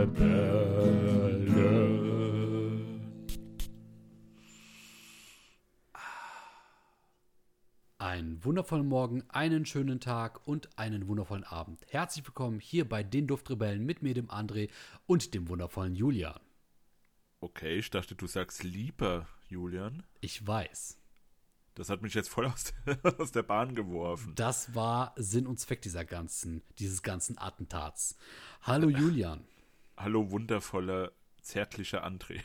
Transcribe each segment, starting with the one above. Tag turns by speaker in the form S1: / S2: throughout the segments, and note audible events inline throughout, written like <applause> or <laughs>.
S1: Duftrebellen. Einen wundervollen Morgen, einen schönen Tag und einen wundervollen Abend. Herzlich willkommen hier bei den Duftrebellen mit mir, dem André und dem wundervollen Julian.
S2: Okay, ich dachte, du sagst lieber, Julian.
S1: Ich weiß.
S2: Das hat mich jetzt voll aus der, <laughs> aus der Bahn geworfen.
S1: Das war Sinn und Zweck dieser ganzen, dieses ganzen Attentats. Hallo Julian.
S2: Hallo wundervoller, zärtlicher André.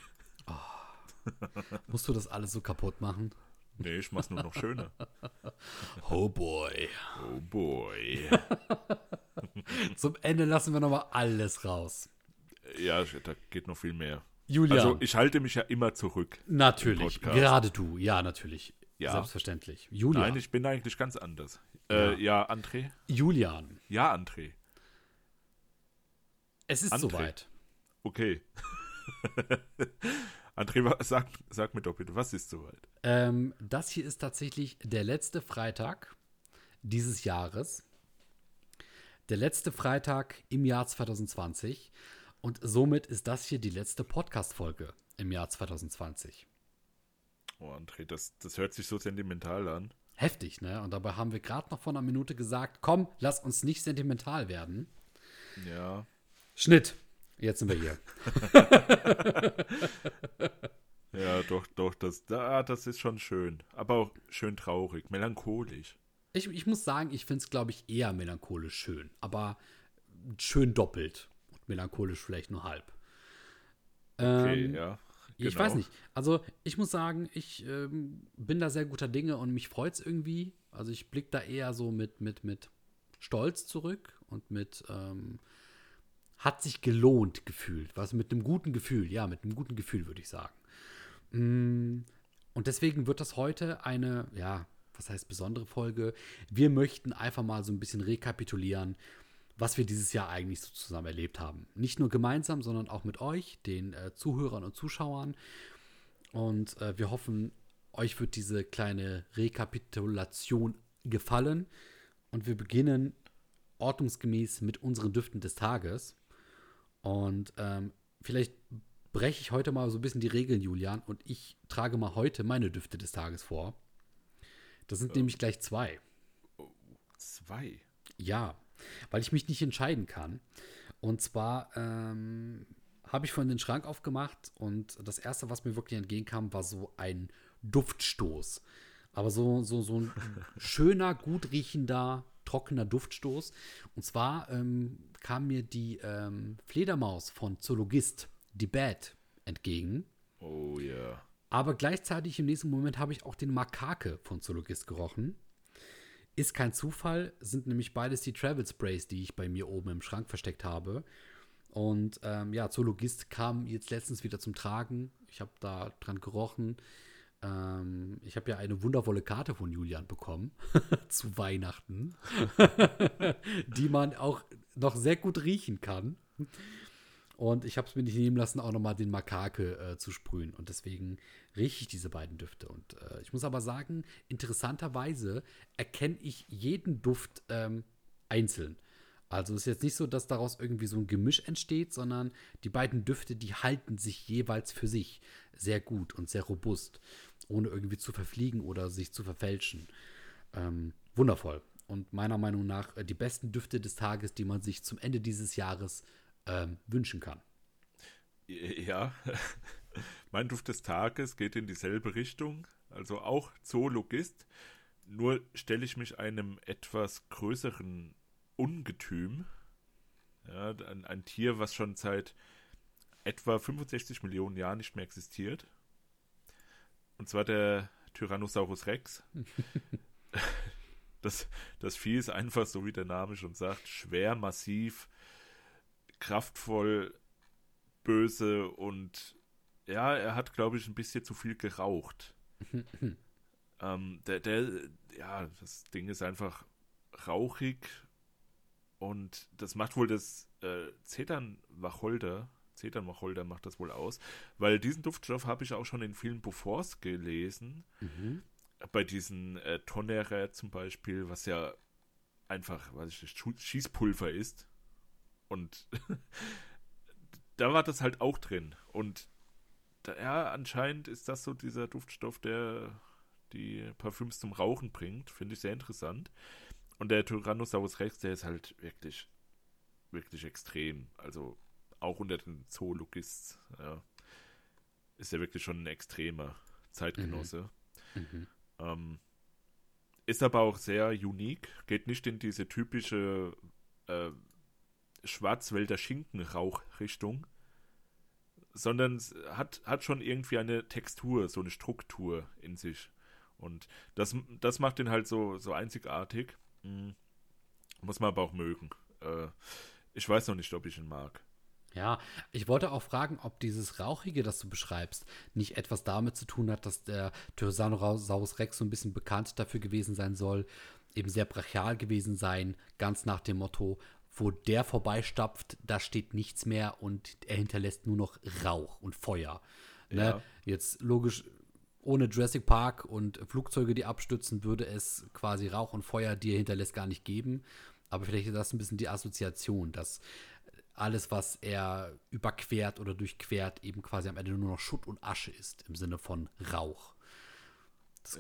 S1: Musst du das alles so kaputt machen?
S2: Nee, ich mach's nur noch schöner. <laughs>
S1: Oh boy.
S2: Oh boy. <laughs>
S1: Zum Ende lassen wir nochmal alles raus.
S2: Ja, da geht noch viel mehr.
S1: Julian.
S2: Also ich halte mich ja immer zurück.
S1: natürlich. Gerade du. Ja, natürlich.
S2: Ja.
S1: Selbstverständlich. Julian.
S2: Nein, ich bin eigentlich ganz anders. Äh, ja, André?
S1: Julian.
S2: Ja, André.
S1: Es ist
S2: André.
S1: soweit.
S2: Okay. <laughs> André, sag, sag mir doch bitte, was ist soweit?
S1: Ähm, das hier ist tatsächlich der letzte Freitag dieses Jahres. Der letzte Freitag im Jahr 2020. Und somit ist das hier die letzte Podcast-Folge im Jahr 2020.
S2: Oh, André, das, das hört sich so sentimental an.
S1: Heftig, ne? Und dabei haben wir gerade noch vor einer Minute gesagt, komm, lass uns nicht sentimental werden.
S2: Ja.
S1: Schnitt. Jetzt sind wir hier. <laughs>
S2: Ja, doch, doch, das, da, das ist schon schön. Aber auch schön traurig, melancholisch.
S1: Ich, ich muss sagen, ich finde es, glaube ich, eher melancholisch schön. Aber schön doppelt. Und melancholisch vielleicht nur halb.
S2: Okay,
S1: Ähm,
S2: ja.
S1: Ich
S2: genau.
S1: weiß nicht. Also, ich muss sagen, ich ähm, bin da sehr guter Dinge und mich freut es irgendwie. Also, ich blicke da eher so mit, mit, mit Stolz zurück und mit ähm, hat sich gelohnt gefühlt. Was mit einem guten Gefühl, ja, mit einem guten Gefühl, würde ich sagen. Mm, Und deswegen wird das heute eine, ja, was heißt besondere Folge? Wir möchten einfach mal so ein bisschen rekapitulieren, was wir dieses Jahr eigentlich so zusammen erlebt haben. Nicht nur gemeinsam, sondern auch mit euch, den äh, Zuhörern und Zuschauern. Und äh, wir hoffen, euch wird diese kleine Rekapitulation gefallen. Und wir beginnen ordnungsgemäß mit unseren Düften des Tages. Und ähm, vielleicht breche ich heute mal so ein bisschen die Regeln, Julian, und ich trage mal heute meine Düfte des Tages vor. Das sind nämlich gleich zwei.
S2: Zwei.
S1: Ja, weil ich mich nicht entscheiden kann. Und zwar ähm, habe ich vorhin den Schrank aufgemacht und das erste, was mir wirklich entgegenkam, war so ein Duftstoß. Aber so, so, so ein <laughs> schöner, gut riechender, trockener Duftstoß. Und zwar ähm, kam mir die ähm, Fledermaus von Zoologist, die Bad, entgegen.
S2: Oh ja.
S1: Aber gleichzeitig im nächsten Moment habe ich auch den Makake von Zoologist gerochen. Ist kein Zufall, sind nämlich beides die Travel Sprays, die ich bei mir oben im Schrank versteckt habe. Und ähm, ja, Zoologist kam jetzt letztens wieder zum Tragen. Ich habe da dran gerochen. Ähm, ich habe ja eine wundervolle Karte von Julian bekommen <laughs> zu Weihnachten, <laughs> die man auch noch sehr gut riechen kann. Und ich habe es mir nicht nehmen lassen, auch nochmal den Makake äh, zu sprühen. Und deswegen rieche ich diese beiden Düfte. Und äh, ich muss aber sagen, interessanterweise erkenne ich jeden Duft ähm, einzeln. Also es ist jetzt nicht so, dass daraus irgendwie so ein Gemisch entsteht, sondern die beiden Düfte, die halten sich jeweils für sich sehr gut und sehr robust, ohne irgendwie zu verfliegen oder sich zu verfälschen. Ähm, wundervoll. Und meiner Meinung nach äh, die besten Düfte des Tages, die man sich zum Ende dieses Jahres ähm, wünschen kann.
S2: Ja. <laughs> mein Duft des Tages geht in dieselbe Richtung. Also auch Zoologist. Nur stelle ich mich einem etwas größeren Ungetüm. Ja, ein, ein Tier, was schon seit etwa 65 Millionen Jahren nicht mehr existiert. Und zwar der Tyrannosaurus Rex. <laughs> das, das Vieh ist einfach, so wie der Name schon sagt, schwer, massiv, kraftvoll, böse und ja, er hat, glaube ich, ein bisschen zu viel geraucht. ähm, der, der, ja, das Ding ist einfach rauchig und das macht wohl das äh, Zeternwacholder, Zeternwacholder macht das wohl aus, weil diesen Duftstoff habe ich auch schon in vielen Beauforts gelesen. Bei diesen äh, Tonnerre zum Beispiel, was ja einfach, weiß ich nicht, Schießpulver ist. Und <laughs> da war das halt auch drin. Und da, ja, anscheinend ist das so dieser Duftstoff, der die Parfüms zum Rauchen bringt. Finde ich sehr interessant. Und der Tyrannosaurus Rex, der ist halt wirklich, wirklich extrem. Also auch unter den Zoologists, ja, ist er wirklich schon ein extremer Zeitgenosse. Mhm. Mhm. Ähm, ist aber auch sehr unique, geht nicht in diese typische äh, Schwarzwälder Schinkenrauch-Richtung, sondern hat, hat schon irgendwie eine Textur, so eine Struktur in sich. Und das, das macht den halt so, so einzigartig. Mhm. Muss man aber auch mögen. Äh, ich weiß noch nicht, ob ich ihn mag.
S1: Ja, ich wollte auch fragen, ob dieses Rauchige, das du beschreibst, nicht etwas damit zu tun hat, dass der Tyrannosaurus Rex so ein bisschen bekannt dafür gewesen sein soll, eben sehr brachial gewesen sein, ganz nach dem Motto, wo der vorbeistapft, da steht nichts mehr und er hinterlässt nur noch Rauch und Feuer. Ne? Ja. Jetzt logisch, ohne Jurassic Park und Flugzeuge, die abstürzen, würde es quasi Rauch und Feuer, die er hinterlässt, gar nicht geben. Aber vielleicht ist das ein bisschen die Assoziation, dass alles, was er überquert oder durchquert, eben quasi am Ende nur noch Schutt und Asche ist, im Sinne von Rauch.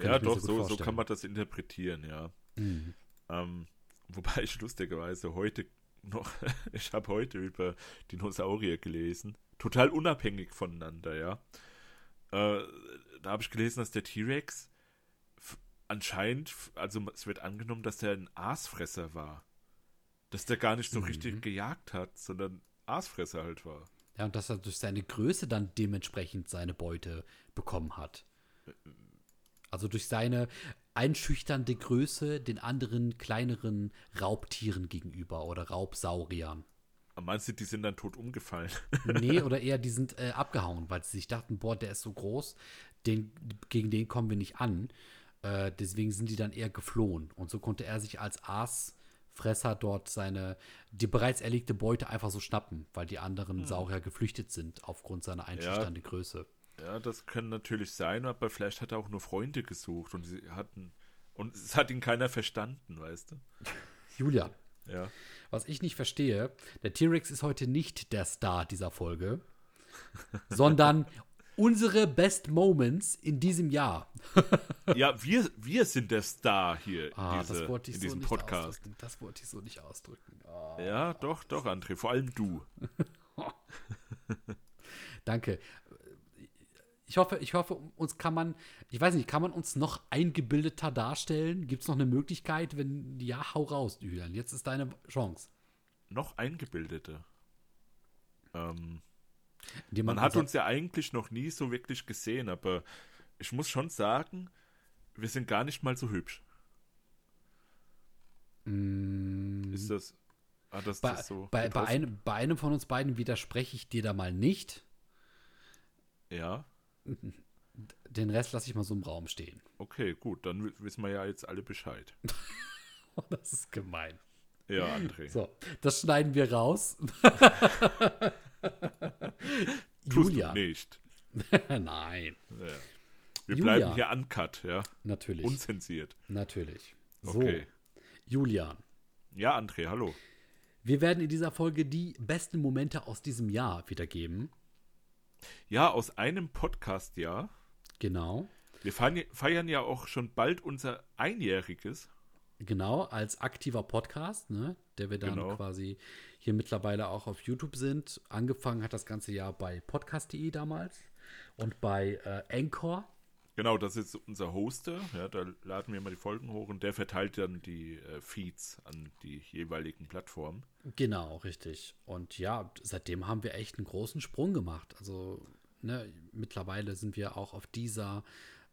S2: ja, doch, so, so, kann man das interpretieren, ja. Mhm. Ähm, wobei ich lustigerweise heute noch, <laughs> ich habe heute über Dinosaurier gelesen, total unabhängig voneinander, ja. Äh, da habe ich gelesen, dass der T-Rex anscheinend, also es wird angenommen, dass er ein Aasfresser war dass der gar nicht so mhm. richtig gejagt hat, sondern Aasfresser halt war.
S1: Ja, und dass er durch seine Größe dann dementsprechend seine Beute bekommen hat. Also durch seine einschüchternde Größe den anderen kleineren Raubtieren gegenüber oder Raubsauriern.
S2: Meinst du, die sind dann tot umgefallen? <laughs>
S1: nee, oder eher, die sind äh, abgehauen, weil sie sich dachten, boah, der ist so groß, den, gegen den kommen wir nicht an. Äh, deswegen sind die dann eher geflohen. Und so konnte er sich als Aas Fresser dort seine, die bereits erlegte Beute einfach so schnappen, weil die anderen hm. Saurier geflüchtet sind aufgrund seiner einschüchternden ja, Größe.
S2: Ja, das kann natürlich sein, aber vielleicht hat er auch nur Freunde gesucht und sie hatten, und es hat ihn keiner verstanden, weißt du? <laughs>
S1: Julia.
S2: Ja.
S1: Was ich nicht verstehe, der T-Rex ist heute nicht der Star dieser Folge, sondern <laughs> unsere Best Moments in diesem Jahr. <laughs>
S2: ja, wir, wir sind der Star hier
S1: ah, diese,
S2: in
S1: so
S2: diesem Podcast.
S1: Ausdrücken. Das wollte ich so nicht ausdrücken.
S2: Oh. Ja, doch, doch, André. Vor allem du. <laughs>
S1: Danke. Ich hoffe, ich hoffe, uns kann man, ich weiß nicht, kann man uns noch eingebildeter darstellen? Gibt es noch eine Möglichkeit? Wenn ja, hau raus, Julian. Jetzt ist deine Chance.
S2: Noch eingebildete? Ähm, man hat uns ja eigentlich noch nie so wirklich gesehen, aber ich muss schon sagen, wir sind gar nicht mal so hübsch.
S1: Mm.
S2: Ist das.
S1: Ah, das, bei, das so bei, bei, einem, bei einem von uns beiden widerspreche ich dir da mal nicht.
S2: Ja.
S1: Den Rest lasse ich mal so im Raum stehen.
S2: Okay, gut, dann wissen wir ja jetzt alle Bescheid. <laughs>
S1: das ist gemein.
S2: Ja, André.
S1: So, das schneiden wir raus. <laughs>
S2: Julia. nicht. <laughs>
S1: Nein. Ja.
S2: Wir Julia. bleiben hier uncut, ja.
S1: Natürlich.
S2: Unzensiert.
S1: Natürlich. So.
S2: Okay.
S1: Julian.
S2: Ja, André, hallo.
S1: Wir werden in dieser Folge die besten Momente aus diesem Jahr wiedergeben.
S2: Ja, aus einem Podcast-Jahr.
S1: Genau.
S2: Wir feiern ja auch schon bald unser Einjähriges.
S1: Genau, als aktiver Podcast, ne, der wir dann genau. quasi hier mittlerweile auch auf YouTube sind. Angefangen hat das ganze Jahr bei podcast.de damals und bei äh, Anchor.
S2: Genau, das ist unser Hoster. Ja, da laden wir immer die Folgen hoch und der verteilt dann die äh, Feeds an die jeweiligen Plattformen.
S1: Genau, richtig. Und ja, seitdem haben wir echt einen großen Sprung gemacht. Also ne, mittlerweile sind wir auch auf dieser,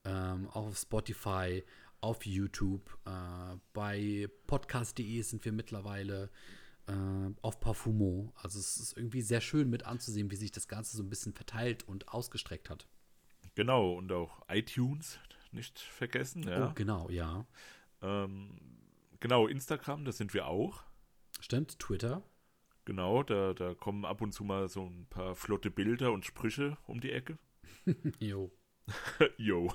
S1: ähm, auch auf Spotify, auf YouTube. Äh, bei podcast.de sind wir mittlerweile auf Parfumo. Also es ist irgendwie sehr schön mit anzusehen, wie sich das Ganze so ein bisschen verteilt und ausgestreckt hat.
S2: Genau, und auch iTunes nicht vergessen. Ja.
S1: Oh, genau, ja.
S2: Ähm, genau, Instagram, das sind wir auch.
S1: Stimmt, Twitter.
S2: Genau, da, da kommen ab und zu mal so ein paar flotte Bilder und Sprüche um die Ecke. <laughs>
S1: jo. <laughs>
S2: Jo.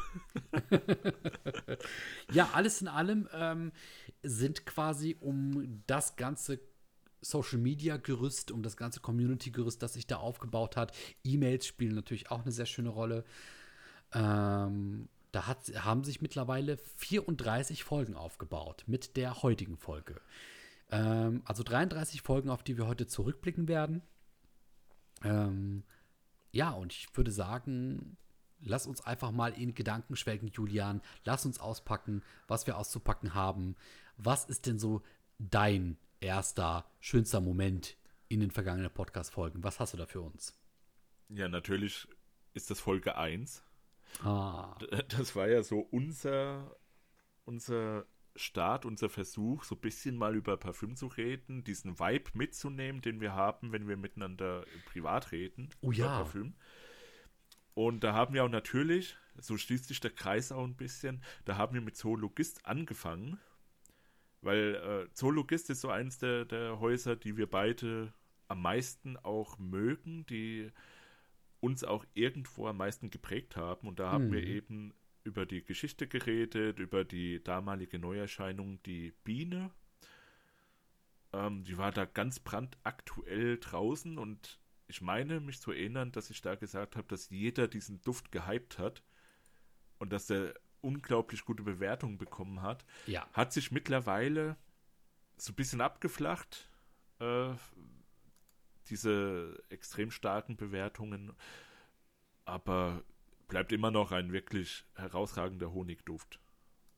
S2: <laughs>
S1: ja, alles in allem ähm, sind quasi, um das Ganze Social Media Gerüst, um das ganze Community Gerüst, das sich da aufgebaut hat. E-Mails spielen natürlich auch eine sehr schöne Rolle. Ähm, da hat, haben sich mittlerweile 34 Folgen aufgebaut mit der heutigen Folge. Ähm, also 33 Folgen, auf die wir heute zurückblicken werden. Ähm, ja, und ich würde sagen, lass uns einfach mal in Gedanken schwelgen, Julian. Lass uns auspacken, was wir auszupacken haben. Was ist denn so dein erster, schönster Moment in den vergangenen Podcast-Folgen? Was hast du da für uns?
S2: Ja, natürlich ist das Folge 1.
S1: Ah. <laughs>
S2: Das war ja so unser, unser Start, unser Versuch, so ein bisschen mal über Parfüm zu reden, diesen Vibe mitzunehmen, den wir haben, wenn wir miteinander privat reden
S1: oh, ja.
S2: Parfüm. Und da haben wir auch natürlich, so schließt sich der Kreis auch ein bisschen, da haben wir mit Zoologist angefangen, weil äh, Zoologist ist so eins der, der Häuser, die wir beide am meisten auch mögen, die uns auch irgendwo am meisten geprägt haben. Und da haben
S1: Mhm.
S2: wir eben über die Geschichte geredet, über die damalige Neuerscheinung, die Biene. Ähm, die war da ganz brandaktuell draußen und ich meine, mich zu erinnern, dass ich da gesagt habe, dass jeder diesen Duft gehypt hat und dass der unglaublich gute Bewertungen bekommen hat.
S1: Ja.
S2: Hat sich mittlerweile so ein bisschen abgeflacht, äh, diese extrem starken Bewertungen, aber bleibt immer noch ein wirklich herausragender Honigduft.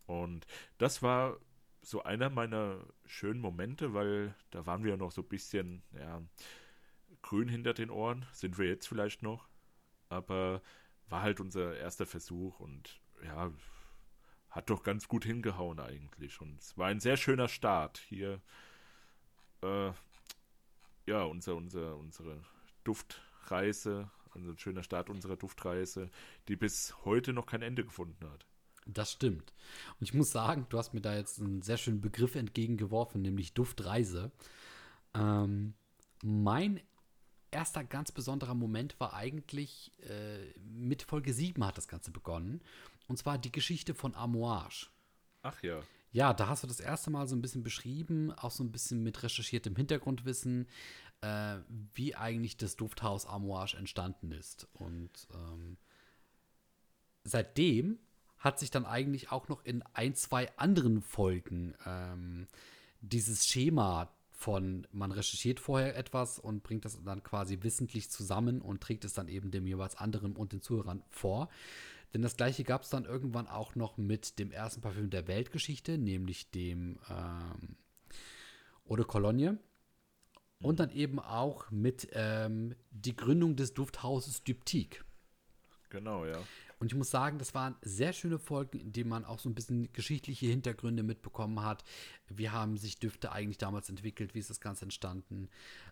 S2: Und das war so einer meiner schönen Momente, weil da waren wir noch so ein bisschen, ja, grün hinter den Ohren, sind wir jetzt vielleicht noch, aber war halt unser erster Versuch und ja, hat doch ganz gut hingehauen eigentlich. Und es war ein sehr schöner Start hier. Äh, ja, unser, unser, unsere Duftreise, also ein schöner Start unserer Duftreise, die bis heute noch kein Ende gefunden hat.
S1: Das stimmt. Und ich muss sagen, du hast mir da jetzt einen sehr schönen Begriff entgegengeworfen, nämlich Duftreise. Ähm, mein erster ganz besonderer Moment war eigentlich äh, mit Folge 7 hat das Ganze begonnen. Und zwar die Geschichte von Amouage.
S2: Ach ja.
S1: Ja, da hast du das erste Mal so ein bisschen beschrieben, auch so ein bisschen mit recherchiertem Hintergrundwissen, äh, wie eigentlich das Dufthaus Amouage entstanden ist. Und ähm, seitdem hat sich dann eigentlich auch noch in ein, zwei anderen Folgen ähm, dieses Schema von, man recherchiert vorher etwas und bringt das dann quasi wissentlich zusammen und trägt es dann eben dem jeweils anderen und den Zuhörern vor. Denn das gleiche gab es dann irgendwann auch noch mit dem ersten Parfüm der Weltgeschichte, nämlich dem ähm, Eau de Cologne. Und dann eben auch mit ähm, die Gründung des Dufthauses Diptyque.
S2: Genau, ja.
S1: Und ich muss sagen, das waren sehr schöne Folgen, in denen man auch so ein bisschen geschichtliche Hintergründe mitbekommen hat. Wie haben sich Düfte eigentlich damals entwickelt? Wie ist das Ganze entstanden?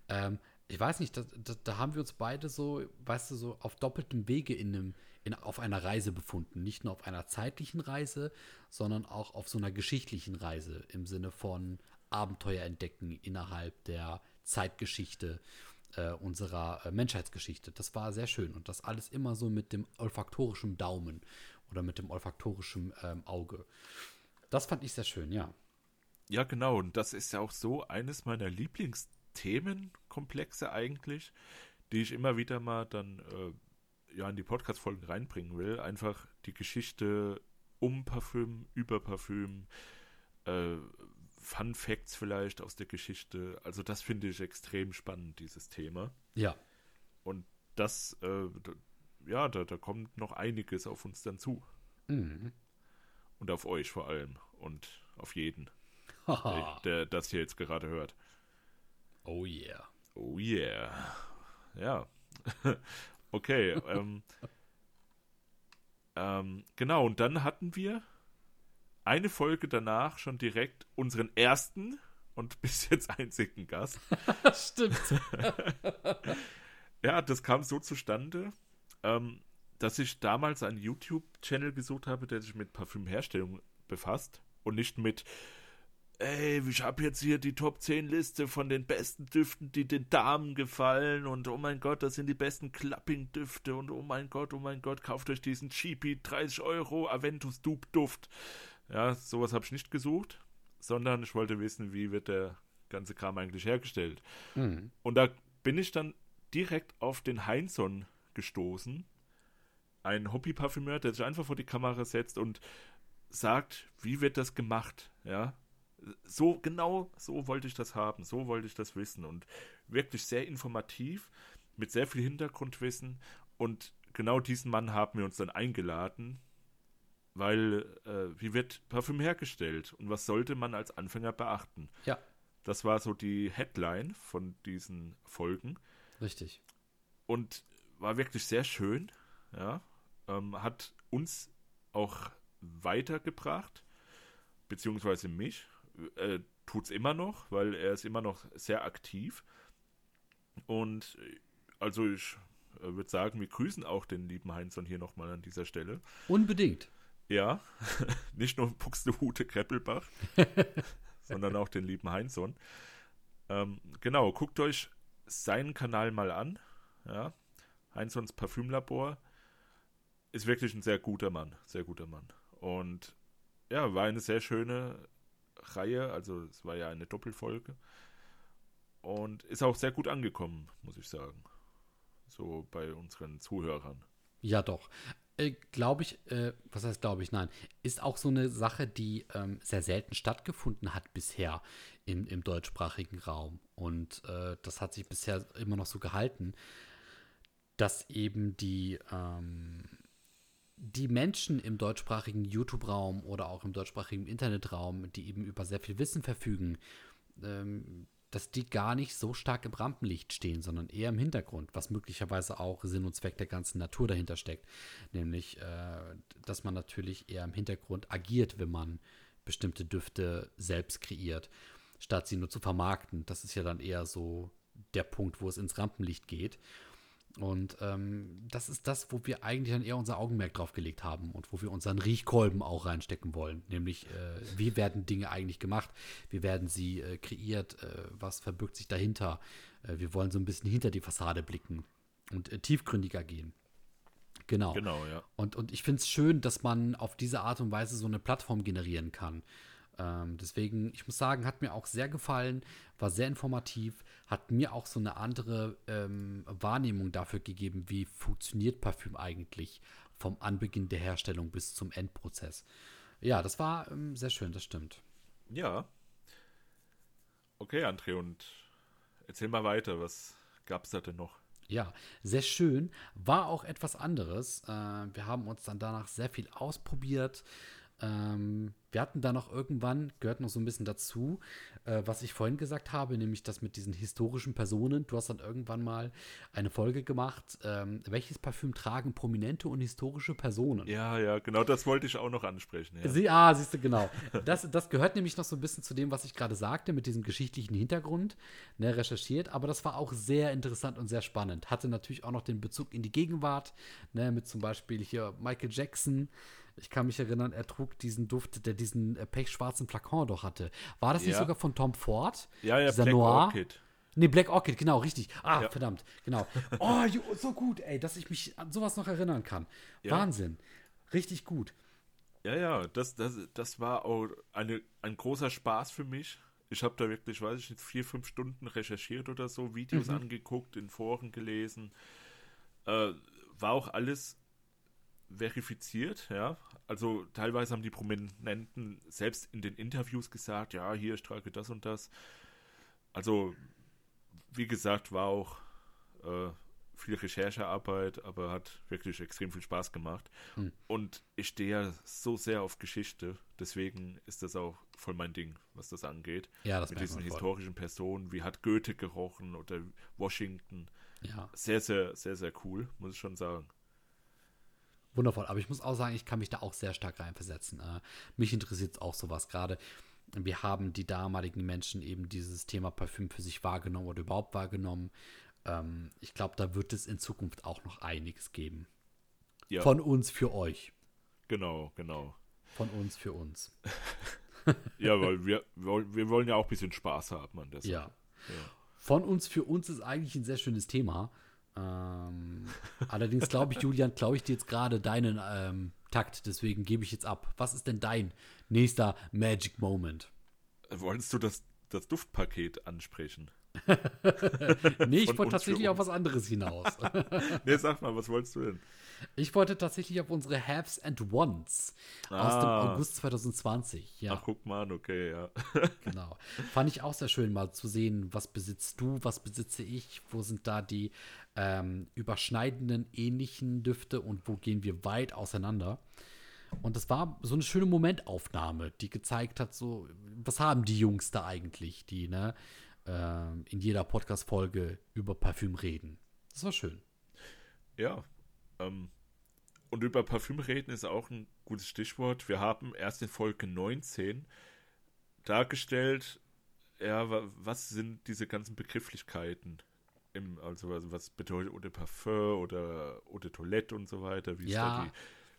S1: Ähm, ich weiß nicht, da, da, da, haben wir uns beide so, weißt du, so auf doppeltem Wege in einem, in, auf einer Reise befunden. Nicht nur auf einer zeitlichen Reise, sondern auch auf so einer geschichtlichen Reise im Sinne von Abenteuer entdecken innerhalb der Zeitgeschichte äh, unserer äh, Menschheitsgeschichte. Das war sehr schön und das alles immer so mit dem olfaktorischen Daumen oder mit dem olfaktorischen ähm, Auge. Das fand ich sehr schön, ja.
S2: Ja, genau. Und das ist ja auch so eines meiner Lieblingsthemenkomplexe eigentlich, die ich immer wieder mal dann äh, ja in die Podcast-Folgen reinbringen will. Einfach die Geschichte um Parfüm, über Parfüm, äh, Fun Facts vielleicht aus der Geschichte. Also das finde ich extrem spannend, dieses Thema.
S1: Ja.
S2: Und das, äh, da, ja, da, da kommt noch einiges auf uns dann zu.
S1: Mhm.
S2: Und auf euch vor allem. Und auf jeden, der, der das hier jetzt gerade hört.
S1: Oh yeah.
S2: Oh yeah. Ja. <laughs> okay. ähm, ähm, genau, und dann hatten wir eine Folge danach schon direkt unseren ersten und <laughs> bis jetzt einzigen Gast. <laughs>
S1: Stimmt. <laughs>
S2: ja, das kam so zustande, ähm, dass ich damals einen YouTube-Channel gesucht habe, der sich mit Parfümherstellung befasst und nicht mit, ey, ich habe jetzt hier die Top 10 Liste von den besten Düften, die den Damen gefallen und oh mein Gott, das sind die besten Clapping-Düfte und oh mein Gott, oh mein Gott, kauft euch diesen Cheapy 30 Euro Aventus Dupe Duft. Ja, sowas habe ich nicht gesucht, sondern ich wollte wissen, wie wird der ganze Kram eigentlich hergestellt?
S1: Mhm.
S2: Und da bin ich dann direkt auf den Heinzon gestoßen. Ein Hobby-Parfümeur, der sich einfach vor die Kamera setzt und sagt, wie wird das gemacht? Ja, so genau so wollte ich das haben, so wollte ich das wissen und wirklich sehr informativ, mit sehr viel Hintergrundwissen und genau diesen Mann haben wir uns dann eingeladen, weil äh, wie wird Parfüm hergestellt und was sollte man als Anfänger beachten?
S1: Ja.
S2: Das war so die Headline von diesen Folgen
S1: Richtig.
S2: und war wirklich sehr schön, ja, ähm, hat uns auch weitergebracht, beziehungsweise mich, äh, tut's immer noch, weil er ist immer noch sehr aktiv und äh, also ich äh, würde sagen, wir grüßen auch den lieben Heinzon hier nochmal an dieser Stelle.
S1: Unbedingt.
S2: Ja, <laughs> nicht nur Buxtehude Kreppelbach, <laughs> sondern auch den lieben Heinzon. Ähm, genau, guckt euch seinen Kanal mal an. Ja, Heinzons Parfümlabor ist wirklich ein sehr guter Mann, sehr guter Mann. Und ja, war eine sehr schöne Reihe, also es war ja eine Doppelfolge. Und ist auch sehr gut angekommen, muss ich sagen. So bei unseren Zuhörern.
S1: Ja, doch. Äh, glaube ich, äh, was heißt glaube ich, nein, ist auch so eine Sache, die ähm, sehr selten stattgefunden hat bisher im, im deutschsprachigen Raum. Und äh, das hat sich bisher immer noch so gehalten, dass eben die, ähm, die Menschen im deutschsprachigen YouTube-Raum oder auch im deutschsprachigen Internetraum, die eben über sehr viel Wissen verfügen, ähm, dass die gar nicht so stark im Rampenlicht stehen, sondern eher im Hintergrund, was möglicherweise auch Sinn und Zweck der ganzen Natur dahinter steckt. Nämlich, äh, dass man natürlich eher im Hintergrund agiert, wenn man bestimmte Düfte selbst kreiert, statt sie nur zu vermarkten. Das ist ja dann eher so der Punkt, wo es ins Rampenlicht geht. Und ähm, das ist das, wo wir eigentlich dann eher unser Augenmerk drauf gelegt haben und wo wir unseren Riechkolben auch reinstecken wollen. Nämlich, äh, wie werden Dinge eigentlich gemacht? Wie werden sie äh, kreiert? Äh, was verbirgt sich dahinter? Äh, wir wollen so ein bisschen hinter die Fassade blicken und äh, tiefgründiger gehen. Genau.
S2: Genau, ja.
S1: Und, und ich finde es schön, dass man auf diese Art und Weise so eine Plattform generieren kann. Ähm, deswegen, ich muss sagen, hat mir auch sehr gefallen, war sehr informativ, hat mir auch so eine andere ähm, Wahrnehmung dafür gegeben, wie funktioniert Parfüm eigentlich vom Anbeginn der Herstellung bis zum Endprozess. Ja, das war ähm, sehr schön, das stimmt.
S2: Ja. Okay, André, und erzähl mal weiter, was gab's da denn noch?
S1: Ja, sehr schön. War auch etwas anderes. Äh, wir haben uns dann danach sehr viel ausprobiert. Ähm, wir hatten da noch irgendwann, gehört noch so ein bisschen dazu, äh, was ich vorhin gesagt habe, nämlich das mit diesen historischen Personen. Du hast dann irgendwann mal eine Folge gemacht, ähm, welches Parfüm tragen prominente und historische Personen?
S2: Ja, ja, genau das wollte ich auch noch ansprechen. Ja.
S1: Sie, ah, siehst du, genau. Das, das gehört nämlich noch so ein bisschen zu dem, was ich gerade sagte, mit diesem geschichtlichen Hintergrund, ne, recherchiert. Aber das war auch sehr interessant und sehr spannend. Hatte natürlich auch noch den Bezug in die Gegenwart, ne, mit zum Beispiel hier Michael Jackson. Ich kann mich erinnern, er trug diesen Duft, der diesen äh, pechschwarzen Flakon doch hatte. War das nicht
S2: Ja.
S1: sogar von Tom Ford?
S2: ja, ja,
S1: Dieser
S2: Black
S1: Noir?
S2: Orchid.
S1: Nee, Black Orchid, genau, richtig. Ah,
S2: Ja.
S1: verdammt, genau. Oh, so gut, ey, dass ich mich an sowas noch erinnern kann.
S2: Ja.
S1: Wahnsinn. Richtig gut.
S2: Ja, ja, das, das, das war auch eine, ein großer Spaß für mich. Ich habe da wirklich, weiß ich nicht, vier, fünf Stunden recherchiert oder so, Videos angeguckt, in Foren gelesen. Äh, war auch alles verifiziert, ja. Also teilweise haben die Prominenten selbst in den Interviews gesagt, ja, hier, ich trage das und das. Also, wie gesagt, war auch äh, viel Recherchearbeit, aber hat wirklich extrem viel Spaß gemacht. Und ich stehe ja so sehr auf Geschichte, deswegen ist das auch voll mein Ding, was das angeht.
S1: Ja, das
S2: Mit diesen
S1: man voll.
S2: historischen Personen, wie hat Goethe gerochen oder Washington.
S1: Ja,
S2: Sehr, sehr, sehr, sehr cool, muss ich schon sagen.
S1: Wundervoll. Aber ich muss auch sagen, ich kann mich da auch sehr stark reinversetzen. Äh, mich interessiert auch sowas gerade. Wir haben die damaligen Menschen eben dieses Thema Parfüm für sich wahrgenommen oder überhaupt wahrgenommen. Ähm, ich glaube, da wird es in Zukunft auch noch einiges geben.
S2: Ja,
S1: Von uns für euch.
S2: genau, genau.
S1: Von uns für uns. <laughs>
S2: Ja, weil wir, wir, wollen- ja auch ein bisschen Spaß haben an der Sache.
S1: Ja.
S2: Ja.
S1: Von uns für uns ist eigentlich ein sehr schönes Thema. Ähm, allerdings glaube ich, Julian, glaube ich dir jetzt gerade deinen ähm, Takt, deswegen gebe ich jetzt ab. Was ist denn dein nächster Magic Moment?
S2: Wolltest du das das Duftpaket ansprechen. <laughs>
S1: nee, ich wollte tatsächlich auf was anderes hinaus. <laughs>
S2: nee, sag mal, was wolltest du denn?
S1: Ich wollte tatsächlich auf unsere Haves and Wants ah. aus dem ah. August 2020. Ja.
S2: Ach, guck mal an, okay, ja. <laughs>
S1: genau. Fand ich auch sehr schön, mal zu sehen, was besitzt du, was besitze ich, wo sind da die ähm, überschneidenden, ähnlichen Düfte und wo gehen wir weit auseinander. Und das war so eine schöne Momentaufnahme, die gezeigt hat, so, was haben die Jungs da eigentlich, die, ne, äh, in jeder Podcast-Folge über Parfüm reden. Das war schön.
S2: Ja. Ähm, und über Parfüm reden ist auch ein gutes Stichwort. Wir haben erst in Folge 19 dargestellt, ja, was sind diese ganzen Begrifflichkeiten? Im, also, was bedeutet Eau de Parfum oder Eau de Toilette und so weiter? Wie ja. ist da die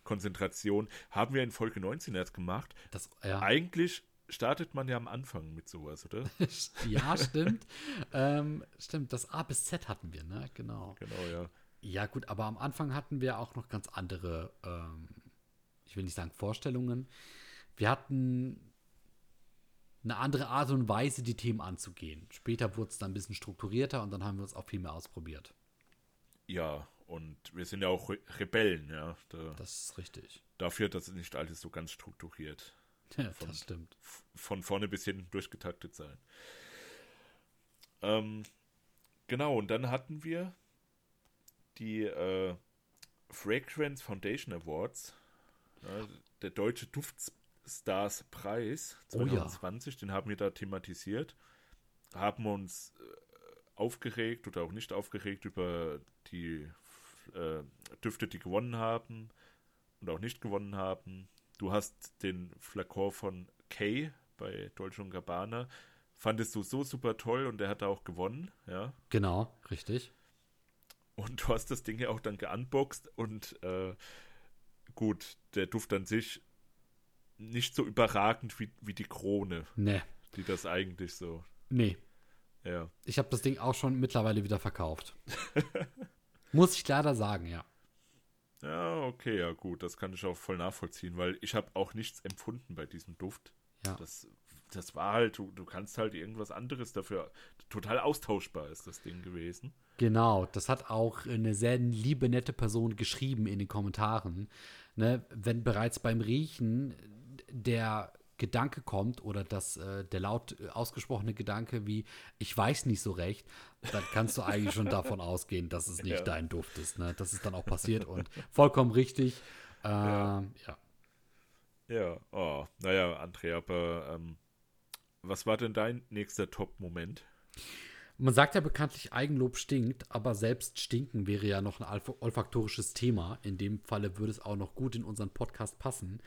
S2: Konzentration? Haben wir in Folge 19 erst gemacht.
S1: Das, ja.
S2: Eigentlich startet man ja am Anfang mit sowas, oder? <laughs>
S1: ja, stimmt. ähm, stimmt, das A bis Z hatten wir, ne? Genau.
S2: Genau, ja.
S1: Ja, gut, aber am Anfang hatten wir auch noch ganz andere, ähm, ich will nicht sagen Vorstellungen. Wir hatten eine andere Art und Weise, die Themen anzugehen. Später wurde es dann ein bisschen strukturierter und dann haben wir uns auch viel mehr ausprobiert.
S2: Ja, und wir sind ja auch Re Rebellen, ja.
S1: Da, das ist richtig.
S2: Dafür, dass nicht alles so ganz strukturiert.
S1: Ja, von, das stimmt.
S2: Von vorne bis hinten durchgetaktet sein. Ähm, genau, und dann hatten wir die äh, Fragrance Foundation Awards. Ja, der Deutsche Duftstars Preis 2020, oh ja. den haben wir da thematisiert. Haben uns äh, aufgeregt oder auch nicht aufgeregt über die äh, Düfte, die gewonnen haben und auch nicht gewonnen haben. Du hast den Flakon von Kay bei Dolce Gabbana. Fandest du so super toll und der hat auch gewonnen, ja?
S1: Genau, richtig.
S2: Und du hast das Ding ja auch dann geunboxt und äh, gut, der Duft an sich nicht so überragend wie, wie die Krone.
S1: Nee.
S2: Die das eigentlich so.
S1: Nee.
S2: Ja.
S1: Ich habe das Ding auch schon mittlerweile wieder verkauft. <laughs> Muss ich leider sagen, ja.
S2: Ja, okay, ja gut, das kann ich auch voll nachvollziehen, weil ich habe auch nichts empfunden bei diesem Duft.
S1: Ja.
S2: Das, das war halt, du, du kannst halt irgendwas anderes dafür, total austauschbar ist das Ding gewesen.
S1: Genau, das hat auch eine sehr liebe, nette Person geschrieben in den Kommentaren. Ne, wenn bereits beim Riechen der Gedanke kommt oder das, äh, der laut ausgesprochene Gedanke wie, ich weiß nicht so recht, dann kannst du eigentlich schon davon ausgehen, dass es nicht ja. dein Duft ist. Ne? Das ist dann auch passiert und vollkommen richtig. Äh, ja. ja.
S2: Ja, oh, naja, Andrea, aber ähm, was war denn dein nächster Top-Moment?
S1: Man sagt ja bekanntlich, Eigenlob stinkt, aber selbst stinken wäre ja noch ein olfaktorisches Thema. In dem Falle würde es auch noch gut in unseren Podcast passen.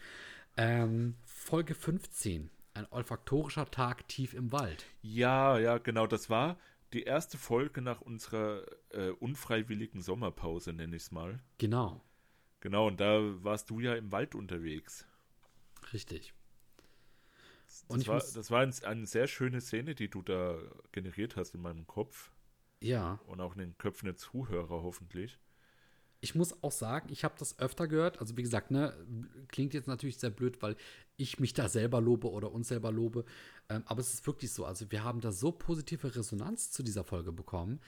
S1: Ähm, Folge 15. Ein olfaktorischer Tag tief im Wald.
S2: Ja, ja, genau. Das war die erste Folge nach unserer äh, unfreiwilligen Sommerpause, nenne ich es mal.
S1: Genau.
S2: Genau, und da warst du ja im Wald unterwegs.
S1: Richtig.
S2: Das, und war, das war ein, eine sehr schöne Szene, die du da generiert hast in meinem Kopf.
S1: Ja.
S2: Und auch in den Köpfen der Zuhörer hoffentlich
S1: ich muss auch sagen, ich habe das öfter gehört. Also wie gesagt, ne, klingt jetzt natürlich sehr blöd, weil ich mich da selber lobe oder uns selber lobe. Ähm, aber es ist wirklich so. Also wir haben da so positive Resonanz zu dieser Folge bekommen.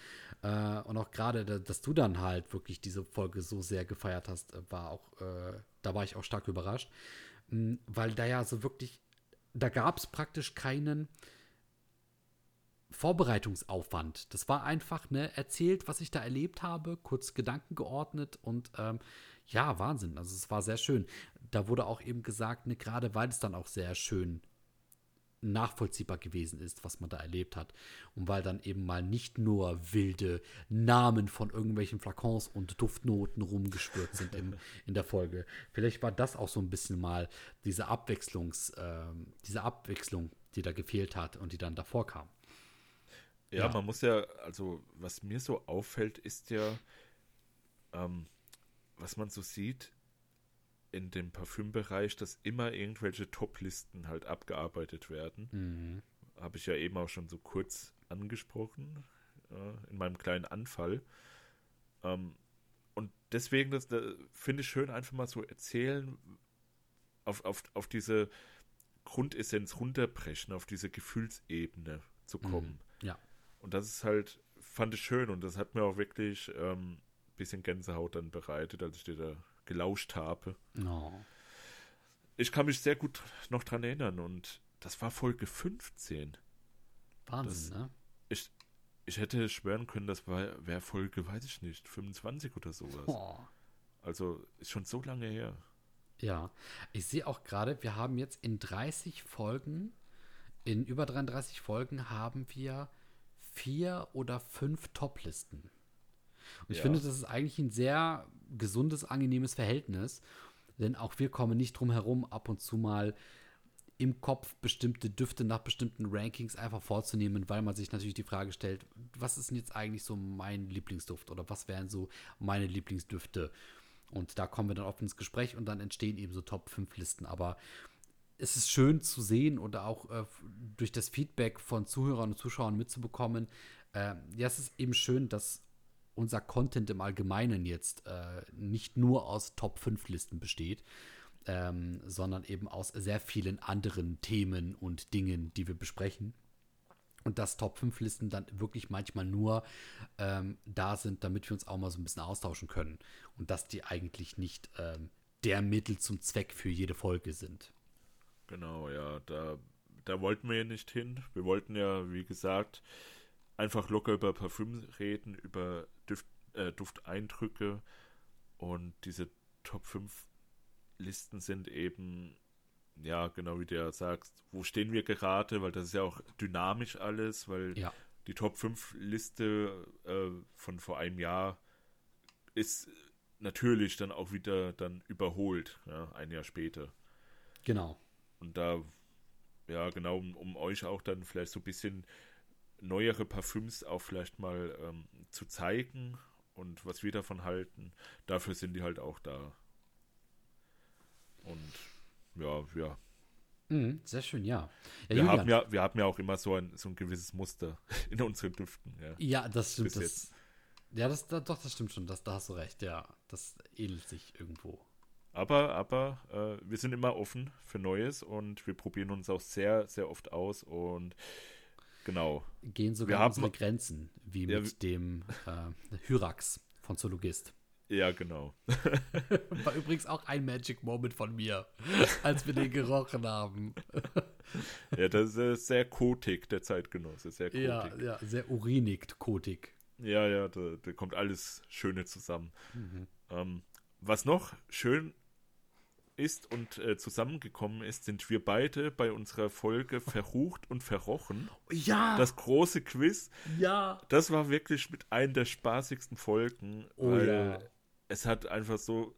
S1: Äh, und auch gerade, dass du dann halt wirklich diese Folge so sehr gefeiert hast, äh, war auch, äh, da war ich auch stark überrascht. Mhm, weil da ja so wirklich, da gab es praktisch keinen Vorbereitungsaufwand. Das war einfach, ne, erzählt, was ich da erlebt habe, kurz Gedanken geordnet und ähm, ja, Wahnsinn. Also es war sehr schön. Da wurde auch eben gesagt, ne, gerade weil es dann auch sehr schön nachvollziehbar gewesen ist, was man da erlebt hat. Und weil dann eben mal nicht nur wilde Namen von irgendwelchen Flakons und Duftnoten rumgespürt sind in, <laughs> in der Folge. Vielleicht war das auch so ein bisschen mal diese Abwechslungs, äh, diese Abwechslung, die da gefehlt hat und die dann davor kam.
S2: Ja, ja, man muss ja, also was mir so auffällt, ist ja, ähm, was man so sieht in dem Parfümbereich, dass immer irgendwelche Top-Listen halt abgearbeitet werden. Mhm. Habe ich ja eben auch schon so kurz angesprochen äh, in meinem kleinen Anfall. Ähm, und deswegen, das, das finde ich schön, einfach mal so erzählen auf, auf, auf diese Grundessenz runterbrechen, auf diese Gefühlsebene zu
S1: Mhm.
S2: kommen.
S1: Ja.
S2: Und das ist halt, fand ich schön und das hat mir auch wirklich ähm, ein bisschen Gänsehaut dann bereitet, als ich dir da gelauscht habe.
S1: Oh.
S2: Ich kann mich sehr gut noch dran erinnern und das war Folge 15.
S1: Wahnsinn, ne?
S2: Ich, ich hätte schwören können, das wäre Folge, weiß ich nicht, 25 oder sowas.
S1: Oh.
S2: Also ist schon so lange her.
S1: Ja, ich sehe auch gerade, wir haben jetzt in 30 Folgen, in über 33 Folgen haben wir vier oder fünf Top-Listen. Und ich
S2: Ja.
S1: finde, das ist eigentlich ein sehr gesundes, angenehmes Verhältnis, denn auch wir kommen nicht drum herum, ab und zu mal im Kopf bestimmte Düfte nach bestimmten Rankings einfach vorzunehmen, weil man sich natürlich die Frage stellt, was ist denn jetzt eigentlich so mein Lieblingsduft oder was wären so meine Lieblingsdüfte? Und da kommen wir dann oft ins Gespräch und dann entstehen eben so Top 5 Listen. Aber es ist schön zu sehen oder auch äh, durch das Feedback von Zuhörern und Zuschauern mitzubekommen. Äh, ja, es ist eben schön, dass unser Content im Allgemeinen jetzt äh, nicht nur aus Top 5 Listen besteht, ähm, sondern eben aus sehr vielen anderen Themen und Dingen, die wir besprechen. Und dass Top 5 Listen dann wirklich manchmal nur ähm, da sind, damit wir uns auch mal so ein bisschen austauschen können. Und dass die eigentlich nicht ähm, der Mittel zum Zweck für jede Folge sind.
S2: Genau, ja, da, da wollten wir ja nicht hin. Wir wollten ja, wie gesagt, einfach locker über Parfüm reden, über Duft, äh, Dufteindrücke und diese Top 5 Listen sind eben, ja, genau wie du ja sagst, wo stehen wir gerade, weil das ist ja auch dynamisch alles, weil
S1: Ja.
S2: die Top 5 Liste äh, von vor einem Jahr ist natürlich dann auch wieder dann überholt, ja, ein Jahr später.
S1: Genau.
S2: Und da, ja, genau, um, um euch auch dann vielleicht so ein bisschen neuere Parfüms auch vielleicht mal ähm, zu zeigen und was wir davon halten. Dafür sind die halt auch da. Und ja, ja.
S1: Mhm, sehr schön, ja. ja
S2: Wir
S1: Julian,
S2: haben ja, wir haben ja auch immer so ein, so ein gewisses Muster <laughs> in unseren Düften. Ja.
S1: Ja, das stimmt. Das, ja, das, da, doch, das stimmt schon. Das, da hast du recht, ja. Das ähnelt sich irgendwo.
S2: Aber, aber äh, wir sind immer offen für Neues und wir probieren uns auch sehr, sehr oft aus und genau.
S1: Gehen sogar
S2: Wir
S1: unsere Grenzen, wie
S2: Ja,
S1: mit dem äh, Hyrax von Zoologist.
S2: Ja, genau. <laughs>
S1: War übrigens auch ein Magic Moment von mir, als wir den gerochen haben. <laughs>
S2: Ja, das ist sehr kotig, der Zeitgenosse, sehr kotig.
S1: Ja, ja, sehr urinig, kotig.
S2: Ja, ja, da, da kommt alles Schöne zusammen.
S1: Mhm.
S2: Ähm, was noch schön ist und äh, zusammengekommen ist, sind wir beide bei unserer Folge Verrucht und Verrochen.
S1: Ja,
S2: Das große Quiz,
S1: ja.
S2: das war wirklich mit einer der spaßigsten Folgen,
S1: Oh
S2: weil
S1: ja.
S2: es hat einfach so,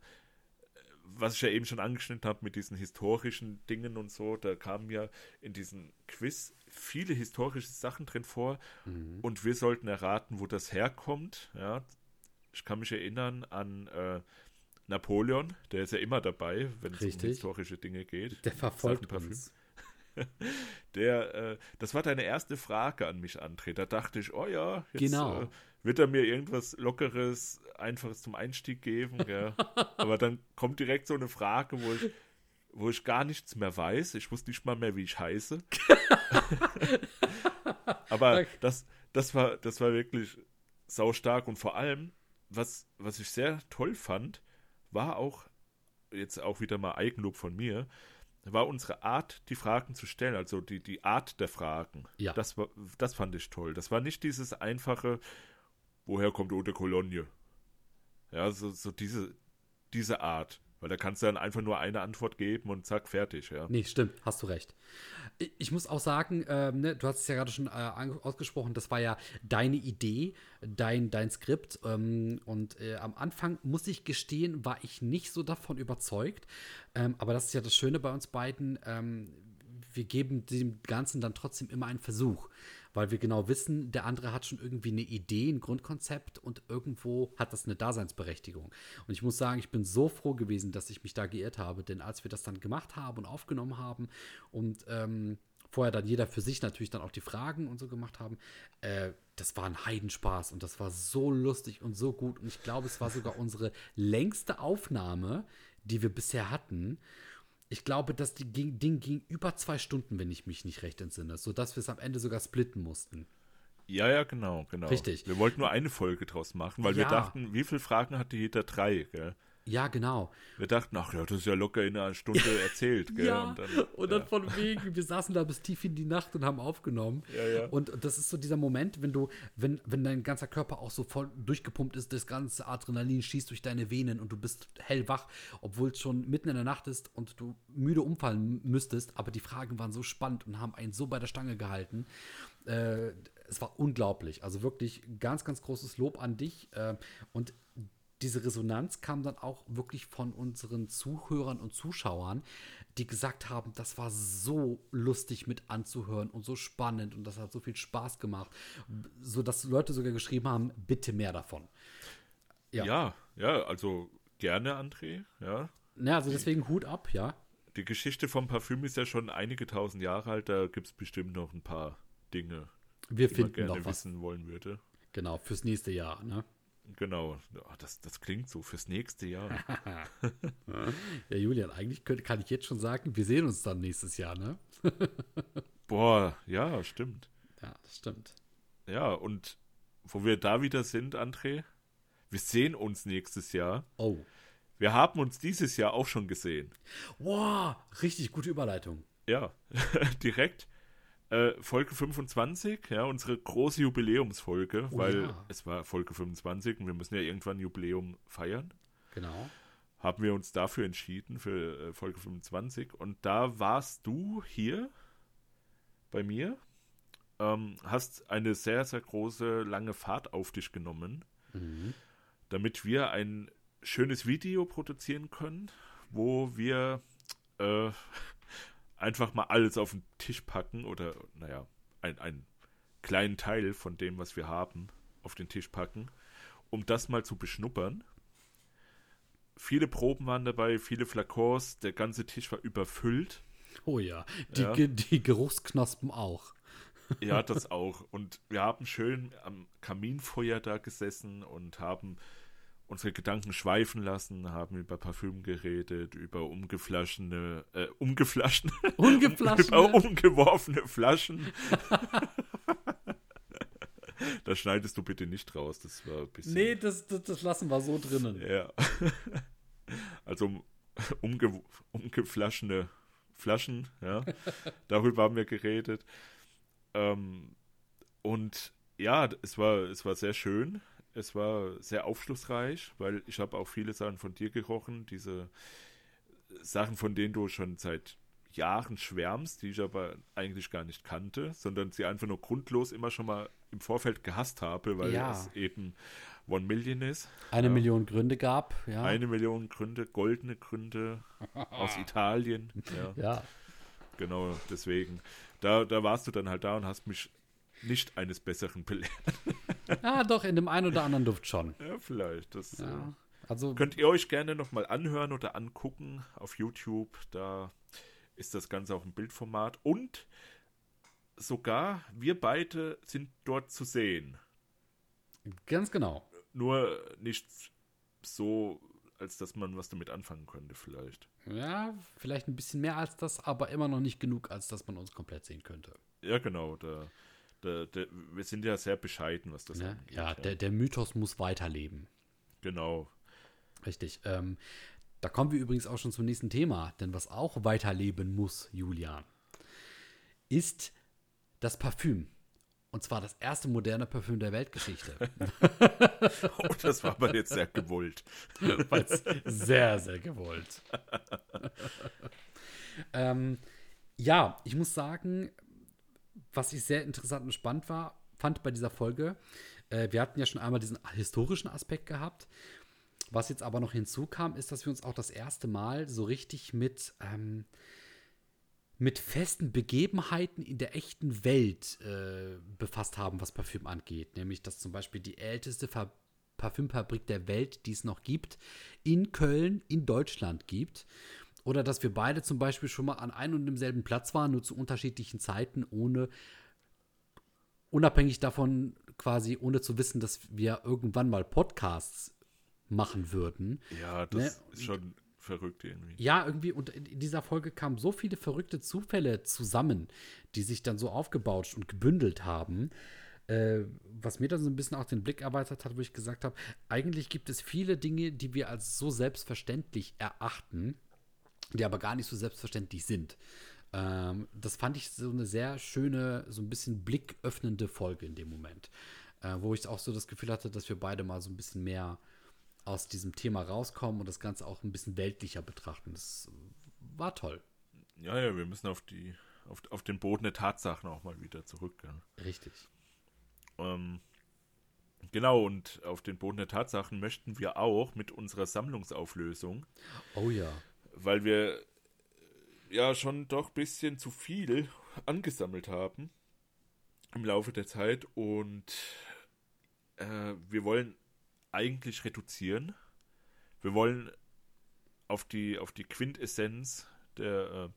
S2: äh, was ich ja eben schon angeschnitten habe mit diesen historischen Dingen und so, da kamen ja in diesem Quiz viele historische Sachen drin vor
S1: Mhm.
S2: und wir sollten erraten, wo das herkommt. Ja, ich kann mich erinnern an äh, Napoleon, der ist ja immer dabei, wenn es um historische Dinge geht.
S1: Der verfolgt uns. <laughs>
S2: Der, äh, das war deine erste Frage an mich, André. Da dachte ich, oh ja, jetzt
S1: Genau.
S2: äh, wird er mir irgendwas Lockeres, Einfaches zum Einstieg geben. <laughs> Aber dann kommt direkt so eine Frage, wo ich, wo ich gar nichts mehr weiß. Ich wusste nicht mal mehr, wie ich heiße. <laughs> Aber das, das, war, das war wirklich saustark und vor allem, was, was ich sehr toll fand, war auch, jetzt auch wieder mal Eigenlob von mir, war unsere Art, die Fragen zu stellen, also die, die Art der Fragen.
S1: Ja.
S2: Das, war, das fand ich toll. Das war nicht dieses einfache, woher kommt Eau de Cologne? Ja, so, so diese, diese Art. Weil da kannst du dann einfach nur eine Antwort geben und zack, fertig, ja.
S1: Nee, stimmt, hast du recht. Ich, muss auch sagen, ähm, ne, du hast es ja gerade schon äh, ausgesprochen, das war ja deine Idee, dein, dein Skript. Ähm, und äh, am Anfang, muss ich gestehen, war ich nicht so davon überzeugt. Ähm, aber das ist ja das Schöne bei uns beiden. Ähm, wir geben dem Ganzen dann trotzdem immer einen Versuch, weil wir genau wissen, der andere hat schon irgendwie eine Idee, ein Grundkonzept und irgendwo hat das eine Daseinsberechtigung. Und ich muss sagen, ich bin so froh gewesen, dass ich mich da geirrt habe, denn als wir das dann gemacht haben und aufgenommen haben und ähm, vorher dann jeder für sich natürlich dann auch die Fragen und so gemacht haben, äh, das war ein Heidenspaß und das war so lustig und so gut und ich glaube, es war sogar unsere längste Aufnahme, die wir bisher hatten. Ich glaube, das Ding ging über zwei Stunden, wenn ich mich nicht recht entsinne, sodass wir es am Ende sogar splitten mussten.
S2: Ja, ja, genau, genau.
S1: Richtig.
S2: Wir wollten nur eine Folge draus machen, weil wir
S1: Ja.
S2: dachten, wie viele Fragen hatte jeder? Drei, gell?
S1: Ja, genau.
S2: Wir dachten, ach ja, das ist ja locker in einer Stunde <laughs> erzählt, gell?
S1: Ja, und dann,
S2: ja.
S1: von wegen, wir saßen da bis tief in die Nacht und haben aufgenommen.
S2: Ja, ja.
S1: Und das ist so dieser Moment, wenn du, wenn, wenn dein ganzer Körper auch so voll durchgepumpt ist, das ganze Adrenalin schießt durch deine Venen und du bist hellwach, obwohl es schon mitten in der Nacht ist und du müde umfallen müsstest. Aber die Fragen waren so spannend und haben einen so bei der Stange gehalten. Äh, es war unglaublich. Also wirklich ganz, ganz großes Lob an dich. Äh, und diese Resonanz kam dann auch wirklich von unseren Zuhörern und Zuschauern, die gesagt haben, das war so lustig mit anzuhören und so spannend und das hat so viel Spaß gemacht, so dass Leute sogar geschrieben haben, bitte mehr davon. Ja.
S2: ja, ja, also gerne, André, ja.
S1: Ja, also deswegen Hut ab, ja.
S2: Die Geschichte vom Parfüm ist ja schon einige tausend Jahre alt, da gibt es bestimmt noch ein paar Dinge,
S1: Wir
S2: die man
S1: finden
S2: gerne
S1: noch was.
S2: wissen wollen würde.
S1: Genau, fürs nächste Jahr, ne?
S2: Genau, das, das klingt so fürs nächste Jahr. <laughs>
S1: Ja, Julian, eigentlich könnte, kann ich jetzt schon sagen, wir sehen uns dann nächstes Jahr, ne? <laughs>
S2: Boah, ja, stimmt.
S1: Ja, das stimmt.
S2: Ja, und wo wir da wieder sind, André, wir sehen uns nächstes Jahr.
S1: Oh.
S2: Wir haben uns dieses Jahr auch schon gesehen.
S1: Wow, richtig gute Überleitung.
S2: Ja, <laughs> direkt. Äh, Folge 25, ja, unsere große Jubiläumsfolge,
S1: Oh
S2: weil
S1: ja.
S2: es war Folge 25 und wir müssen ja irgendwann ein Jubiläum feiern.
S1: Genau.
S2: Haben wir uns dafür entschieden, für äh, Folge 25. Und da warst du hier bei mir, ähm, hast eine sehr, sehr große, lange Fahrt auf dich genommen,
S1: Mhm.
S2: damit wir ein schönes Video produzieren können, wo wir äh, einfach mal alles auf den Tisch packen oder, naja, ein, einen kleinen Teil von dem, was wir haben, auf den Tisch packen, um das mal zu beschnuppern. Viele Proben waren dabei, viele Flakons, der ganze Tisch war überfüllt.
S1: Oh ja, die,
S2: Ja.
S1: Die Geruchsknospen auch.
S2: Ja, das auch. Und wir haben schön am Kaminfeuer da gesessen und haben unsere Gedanken schweifen lassen, haben über Parfüm geredet, über umgeflaschene, äh, umgeflaschene, <laughs>
S1: Ungeflaschene?
S2: über umgeworfene Flaschen. <laughs> das schneidest du bitte nicht raus, das war ein bisschen.
S1: Nee, das, das, das lassen wir so drinnen.
S2: Ja. <laughs> Also um- umge umgeflaschene Flaschen, ja. Darüber haben wir geredet. Ähm, und ja, es war, es war sehr schön. Es war sehr aufschlussreich, weil ich habe auch viele Sachen von dir gerochen, diese Sachen, von denen du schon seit Jahren schwärmst, die ich aber eigentlich gar nicht kannte, sondern sie einfach nur grundlos immer schon mal im Vorfeld gehasst habe, weil
S1: Ja.
S2: es eben One Million ist.
S1: Eine
S2: Ja.
S1: Million Gründe gab, ja.
S2: Eine Million Gründe, goldene Gründe <laughs> aus Italien. Ja,
S1: ja.
S2: genau, deswegen. Da, da warst du dann halt da und hast mich nicht eines Besseren belehrt. <laughs>
S1: Ah, doch, in dem einen oder anderen Duft schon.
S2: Ja, vielleicht. Das
S1: Ja.
S2: äh,
S1: Also,
S2: könnt ihr euch gerne nochmal anhören oder angucken auf YouTube. Da ist das Ganze auch im Bildformat. Und sogar wir beide sind dort zu sehen.
S1: ganz genau.
S2: Nur nicht so, als dass man was damit anfangen könnte, vielleicht.
S1: Ja, vielleicht ein bisschen mehr als das, aber immer noch nicht genug, als dass man uns komplett sehen könnte.
S2: Ja, genau. Da, da, da, wir sind ja sehr bescheiden, was das
S1: Ne?
S2: angeht.
S1: Ja, der, der Mythos muss weiterleben.
S2: genau.
S1: Richtig. Ähm, da kommen wir übrigens auch schon zum nächsten Thema, denn was auch weiterleben muss, Julian, ist das Parfüm. Und zwar das erste moderne Parfüm der Weltgeschichte. <laughs> <laughs>
S2: Oh, das war aber jetzt sehr gewollt. <laughs>
S1: Sehr, sehr gewollt. ähm, ja, ich muss sagen, was ich sehr interessant und spannend war, fand bei dieser Folge, äh, wir hatten ja schon einmal diesen historischen Aspekt gehabt. Was jetzt aber noch hinzukam, ist, dass wir uns auch das erste Mal so richtig mit, ähm, mit festen Begebenheiten in der echten Welt äh, befasst haben, was Parfüm angeht. Nämlich, dass zum Beispiel die älteste Ver Parfümfabrik der Welt, die es noch gibt, in Köln, in Deutschland gibt. Oder dass wir beide zum Beispiel schon mal an einem und demselben Platz waren, nur zu unterschiedlichen Zeiten, ohne unabhängig davon, quasi ohne zu wissen, dass wir irgendwann mal Podcasts machen würden.
S2: Ja, das
S1: Ne?
S2: ist schon verrückt irgendwie.
S1: Ja, irgendwie, und in dieser Folge kamen so viele verrückte Zufälle zusammen, die sich dann so aufgebaut und gebündelt haben. Äh, was mir dann so ein bisschen auch den Blick erweitert hat, wo ich gesagt habe, eigentlich gibt es viele Dinge, die wir als so selbstverständlich erachten, die aber gar nicht so selbstverständlich sind. Ähm, das fand ich so eine sehr schöne, so ein bisschen blicköffnende Folge in dem Moment, äh, wo ich auch so das Gefühl hatte, dass wir beide mal so ein bisschen mehr aus diesem Thema rauskommen und das Ganze auch ein bisschen weltlicher betrachten. Das war toll.
S2: Ja, ja, wir müssen auf die, auf, auf den Boden der Tatsachen auch mal wieder zurück. Ja.
S1: Richtig.
S2: Ähm, genau, und auf den Boden der Tatsachen möchten wir auch mit unserer Sammlungsauflösung.
S1: Oh ja.
S2: Weil wir ja schon doch ein bisschen zu viel <laughs> angesammelt haben im Laufe der Zeit und äh, wir wollen eigentlich reduzieren. Wir wollen auf die, auf die Quintessenz der äh,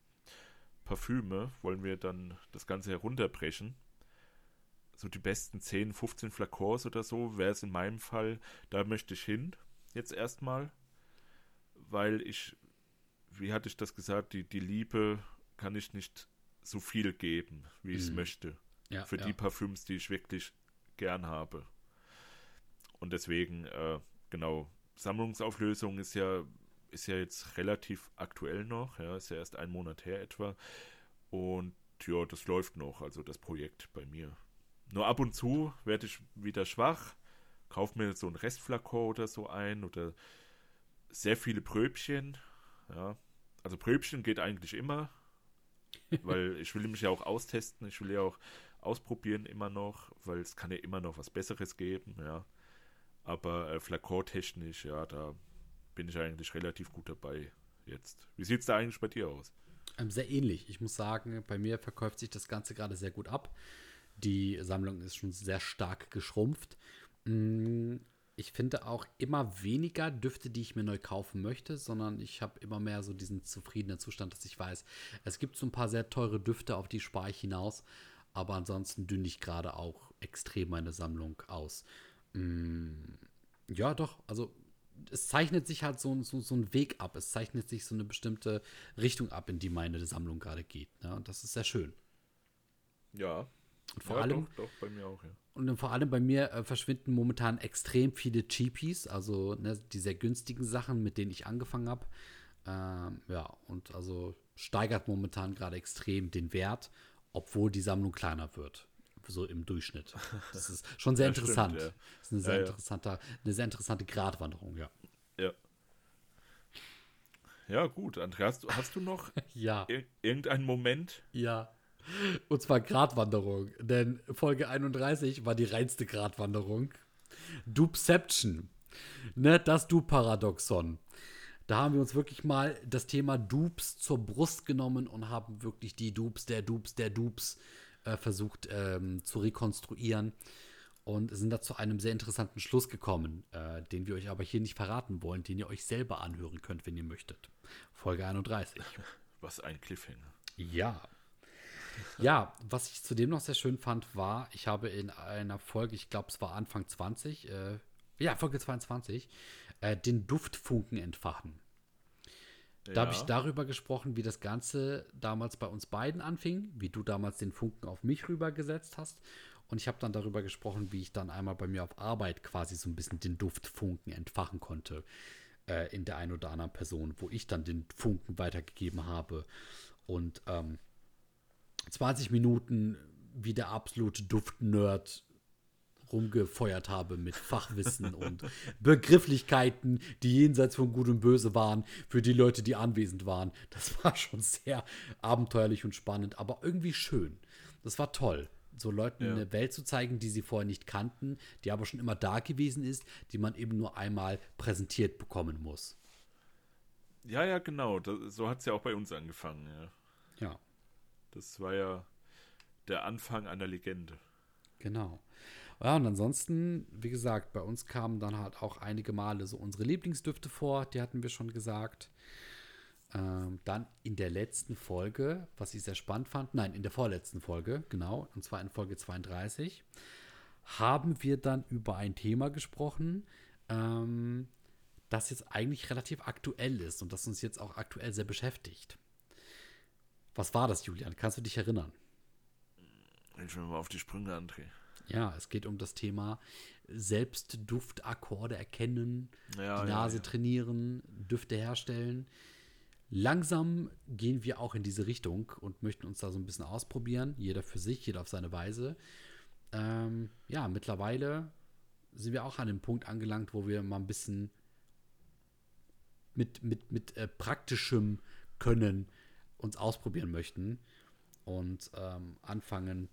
S2: Parfüme wollen wir dann das Ganze herunterbrechen. So die besten 10, 15 Flakons oder so wäre es in meinem Fall. Da möchte ich hin, jetzt erstmal. Weil ich, wie hatte ich das gesagt, die, die Liebe kann ich nicht so viel geben, wie ich es mhm. möchte. Ja, für ja. die Parfüms, die ich wirklich gern habe. Und deswegen, äh, genau, Sammlungsauflösung ist ja, ist ja jetzt relativ aktuell noch, ja, ist ja erst ein Monat her etwa. Und ja, das läuft noch, also das Projekt bei mir. Nur ab und zu werde ich wieder schwach, kaufe mir so ein Restflakon oder so ein oder sehr viele Pröbchen, ja. Also Pröbchen geht eigentlich immer, <laughs> weil ich will mich ja auch austesten, ich will ja auch ausprobieren immer noch, weil es kann ja immer noch was Besseres geben, ja. Aber äh, Flakon-technisch, ja, da bin ich eigentlich relativ gut dabei jetzt. Wie sieht es da eigentlich bei dir aus?
S1: Ähm, sehr ähnlich. Ich muss sagen, bei mir verkauft sich das Ganze gerade sehr gut ab. Die Sammlung ist schon sehr stark geschrumpft. Ich finde auch immer weniger Düfte, die ich mir neu kaufen möchte, sondern ich habe immer mehr so diesen zufriedenen Zustand, dass ich weiß, es gibt so ein paar sehr teure Düfte, auf die spare ich hinaus. Aber ansonsten dünne ich gerade auch extrem meine Sammlung aus. Mm, ja, doch. Also es zeichnet sich halt so, so, so ein Weg ab. Es zeichnet sich so eine bestimmte Richtung ab, in die meine Sammlung gerade geht. Ne? Und das ist sehr schön.
S2: Ja.
S1: Und vor ja, allem,
S2: doch, doch, bei mir auch, ja.
S1: Und vor allem bei mir äh, verschwinden momentan extrem viele Cheapies, also ne, die sehr günstigen Sachen, mit denen ich angefangen habe. Ähm, ja, und also steigert momentan gerade extrem den Wert, obwohl die Sammlung kleiner wird so im Durchschnitt. Das ist schon sehr <laughs> ja, interessant. Stimmt, ja. Das ist eine sehr, ja, interessante, eine sehr interessante Gratwanderung, ja.
S2: Ja. Ja, gut. Andreas, hast du noch <laughs>
S1: ja.
S2: Ir irgendeinen Moment?
S1: Ja. Und zwar Gratwanderung. Denn Folge 31 war die reinste Gratwanderung. Dupception. Ne, das Du-Paradoxon. Da haben wir uns wirklich mal das Thema Dupes zur Brust genommen und haben wirklich die Dupes, der Dupes, der Dupes äh, versucht ähm, zu rekonstruieren und sind da zu einem sehr interessanten Schluss gekommen, äh, den wir euch aber hier nicht verraten wollen, den ihr euch selber anhören könnt, wenn ihr möchtet. Folge 31.
S2: Was ein Cliffhanger.
S1: Ja. Ja, was ich zudem noch sehr schön fand, war, ich habe in einer Folge, ich glaube, es war Anfang 20, äh, ja, Folge 22, äh, den Duftfunken entfachen. Da ja. habe ich darüber gesprochen, wie das Ganze damals bei uns beiden anfing, wie du damals den Funken auf mich rübergesetzt hast. Und ich habe dann darüber gesprochen, wie ich dann einmal bei mir auf Arbeit quasi so ein bisschen den Duftfunken entfachen konnte äh, in der einen oder anderen Person, wo ich dann den Funken weitergegeben habe. Und ähm, 20 Minuten wie der absolute Duftnerd rumgefeuert habe mit Fachwissen <laughs> und Begrifflichkeiten, die jenseits von Gut und Böse waren, für die Leute, die anwesend waren. Das <laughs> war schon sehr abenteuerlich und spannend, aber irgendwie schön. Das war toll so Leuten ja. eine Welt zu zeigen, die sie vorher nicht kannten, die aber schon immer da gewesen ist, die man eben nur einmal präsentiert bekommen muss.
S2: Ja, ja, genau. Das, so hat es ja auch bei uns angefangen, ja.
S1: Ja.
S2: Das war ja der Anfang einer Legende.
S1: Genau. Ja, und ansonsten, wie gesagt, bei uns kamen dann halt auch einige Male so unsere Lieblingsdüfte vor, die hatten wir schon gesagt. Ähm, dann in der letzten Folge, was ich sehr spannend fand, nein, in der vorletzten Folge, genau, und zwar in Folge 32, haben wir dann über ein Thema gesprochen, ähm, das jetzt eigentlich relativ aktuell ist und das uns jetzt auch aktuell sehr beschäftigt. Was war das, Julian? Kannst du dich erinnern?
S2: Ich will mal auf die Sprünge, André.
S1: Ja, es geht um das Thema Selbstduftakkorde erkennen,
S2: Ja,
S1: die
S2: ja,
S1: Nase
S2: ja.
S1: trainieren, Düfte herstellen. Langsam gehen wir auch in diese Richtung und möchten uns da so ein bisschen ausprobieren. Jeder für sich, jeder auf seine Weise. Ähm, ja, mittlerweile sind wir auch an dem Punkt angelangt, wo wir mal ein bisschen mit, mit, mit äh, praktischem Können uns ausprobieren möchten und ähm, anfangen,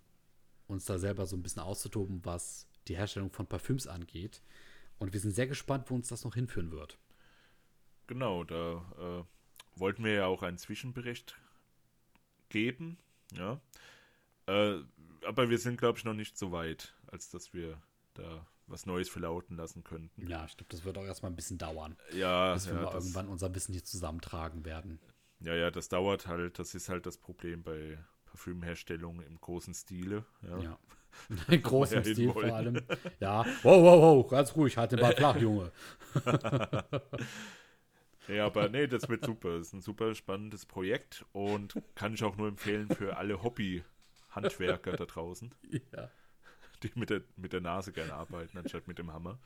S1: uns da selber so ein bisschen auszutoben, was die Herstellung von Parfüms angeht. Und wir sind sehr gespannt, wo uns das noch hinführen wird.
S2: Genau, da äh, wollten wir ja auch einen Zwischenbericht geben, ja. Äh, aber wir sind, glaube ich, noch nicht so weit, als dass wir da was Neues verlauten lassen könnten.
S1: Ja, ich glaube, das wird auch erstmal ein bisschen dauern,
S2: Ja,
S1: bis wir
S2: ja,
S1: mal irgendwann unser Wissen hier zusammentragen werden.
S2: Ja, ja, das dauert halt. Das ist halt das Problem bei Parfümherstellung im großen Stile. Ja.
S1: Ja. In großem
S2: ja
S1: Stil vor allem. <laughs> Ja, wow, wow, wow, ganz ruhig, halt den Ball flach, Junge. <laughs>
S2: Ja, aber nee, das wird super. Das ist ein super spannendes Projekt und kann ich auch nur empfehlen für alle Hobby-Handwerker da draußen, <laughs>
S1: Ja.
S2: die mit der, mit der Nase gerne arbeiten, anstatt mit dem Hammer.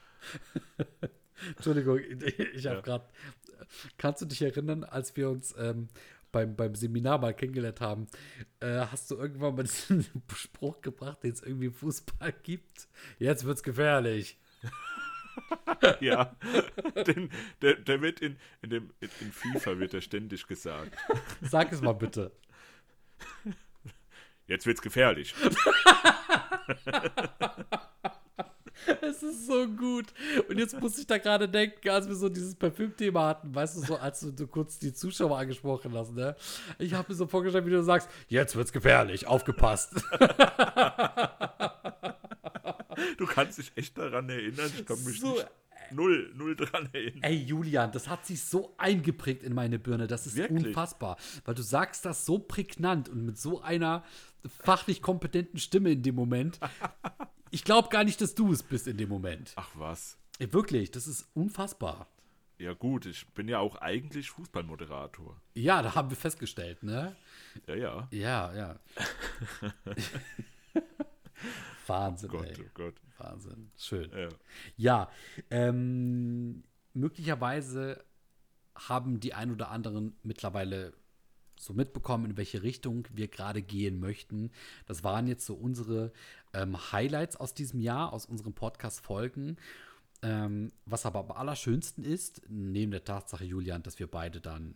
S1: Entschuldigung, ich habe
S2: Ja.
S1: gerade. Kannst du dich erinnern, als wir uns ähm, beim, beim Seminar mal kennengelernt haben, äh, hast du irgendwann mal diesen <laughs> Spruch gebracht, den es irgendwie im Fußball gibt? Jetzt wird's gefährlich. <laughs>
S2: Ja, den, der, der wird in, in, dem, in, FIFA wird er ständig gesagt.
S1: Sag es mal bitte.
S2: Jetzt wird's gefährlich. <laughs> <laughs>
S1: Es ist so gut. Und jetzt muss ich da gerade denken, als wir so dieses Parfüm-Thema hatten, weißt du, so als du, du kurz die Zuschauer angesprochen hast, ne? Ich habe mir so vorgestellt, wie du sagst, jetzt wird's gefährlich, aufgepasst. <laughs>
S2: Du kannst dich echt daran erinnern. Ich kann mich
S1: So,
S2: nicht null, null dran erinnern.
S1: Ey, Julian, das hat sich so eingeprägt in meine Birne, das ist
S2: Wirklich?
S1: unfassbar. Weil du sagst das so prägnant und mit so einer fachlich kompetenten Stimme in dem Moment. Ich glaube gar nicht, dass du es bist in dem Moment.
S2: Ach was.
S1: Ey, wirklich, das ist unfassbar.
S2: Ja gut, ich bin ja auch eigentlich Fußballmoderator.
S1: Ja, da haben wir festgestellt, ne?
S2: Ja, ja.
S1: Ja, ja. <laughs> Wahnsinn,
S2: Gott,
S1: ey.
S2: oh Gott.
S1: Wahnsinn. Schön.
S2: Ja.
S1: Ja, ähm, möglicherweise haben die ein oder anderen mittlerweile so mitbekommen, in welche Richtung wir gerade gehen möchten. Das waren jetzt so unsere ähm, Highlights aus diesem Jahr, aus unseren Podcast-Folgen. Ähm, was aber am allerschönsten ist, neben der Tatsache, Julian, dass wir beide dann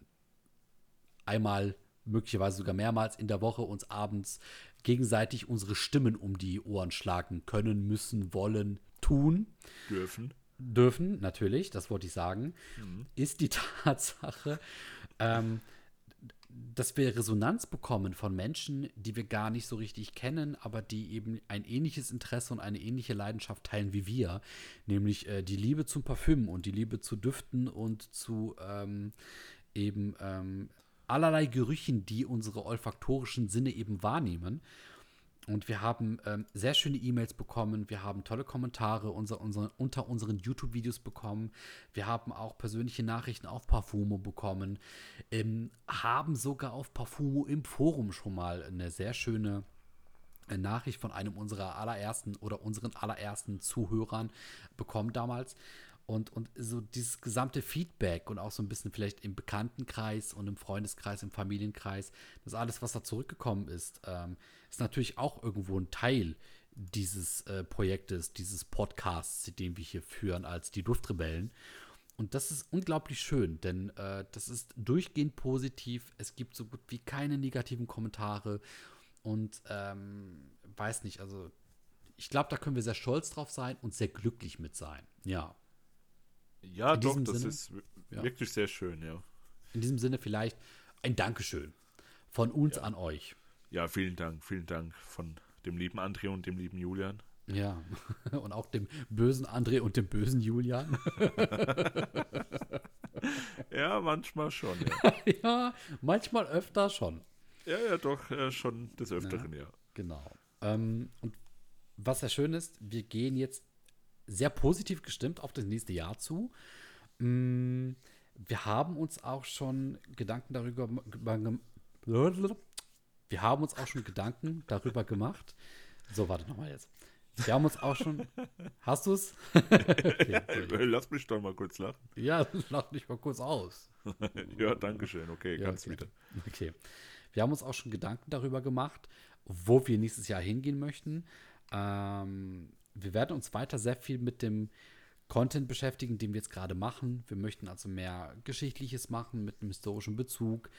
S1: einmal, möglicherweise sogar mehrmals in der Woche uns abends gegenseitig unsere Stimmen um die Ohren schlagen können, müssen, wollen, tun
S2: Dürfen.
S1: dürfen, natürlich, das wollte ich sagen, ist die <laughs> Tatsache, ähm, dass wir Resonanz bekommen von Menschen, die wir gar nicht so richtig kennen, aber die eben ein ähnliches Interesse und eine ähnliche Leidenschaft teilen wie wir, nämlich äh, die Liebe zum Parfüm und die Liebe zu Düften und zu ähm, eben ähm, allerlei Gerüchen, die unsere olfaktorischen Sinne eben wahrnehmen. Und wir haben ähm, sehr schöne E-Mails bekommen. Wir haben tolle Kommentare unser, unser, unter unseren YouTube-Videos bekommen. Wir haben auch persönliche Nachrichten auf Parfumo bekommen. Ähm, haben sogar auf Parfumo im Forum schon mal eine sehr schöne äh, Nachricht von einem unserer allerersten oder unseren allerersten Zuhörern bekommen damals. Und, und so dieses gesamte Feedback und auch so ein bisschen vielleicht im Bekanntenkreis und im Freundeskreis, im Familienkreis, das alles, was da zurückgekommen ist, ähm, ist natürlich auch irgendwo ein Teil dieses äh, Projektes, dieses Podcasts, den wir hier führen als die Duftrebellen. Und das ist unglaublich schön, denn äh, das ist durchgehend positiv. Es gibt so gut wie keine negativen Kommentare. Und ähm, weiß nicht, also ich glaube, da können wir sehr stolz drauf sein und sehr glücklich mit sein. Ja.
S2: Ja,
S1: In
S2: doch, das
S1: Sinne,
S2: ist w-
S1: ja.
S2: wirklich sehr schön, ja.
S1: In diesem Sinne vielleicht ein Dankeschön von uns an euch.
S2: Ja, vielen Dank, vielen Dank von dem lieben André und dem lieben Julian.
S1: Ja. <laughs> Und auch dem bösen André und dem bösen Julian. <laughs>
S2: Ja, manchmal schon, ja. <laughs>
S1: ja, manchmal öfter schon.
S2: ja, ja, doch, äh, schon des Öfteren, ja.
S1: Genau. Ähm, und was sehr schön ist, wir gehen jetzt sehr positiv gestimmt auf das nächste Jahr zu. Mm, wir haben uns auch schon Gedanken darüber wir haben uns auch schon Gedanken darüber gemacht. So, warte nochmal jetzt. Wir haben uns auch schon. Hast du es? <laughs>
S2: okay, Lass mich doch mal kurz lachen.
S1: Ja, <laughs> lach dich mal kurz aus. <laughs>
S2: ja, danke schön. Okay,
S1: ja,
S2: ganz
S1: okay.
S2: wieder.
S1: Okay. Wir haben uns auch schon Gedanken darüber gemacht, wo wir nächstes Jahr hingehen möchten. Ähm, wir werden uns weiter sehr viel mit dem Content beschäftigen, den wir jetzt gerade machen. Wir möchten also mehr Geschichtliches machen mit einem historischen Bezug.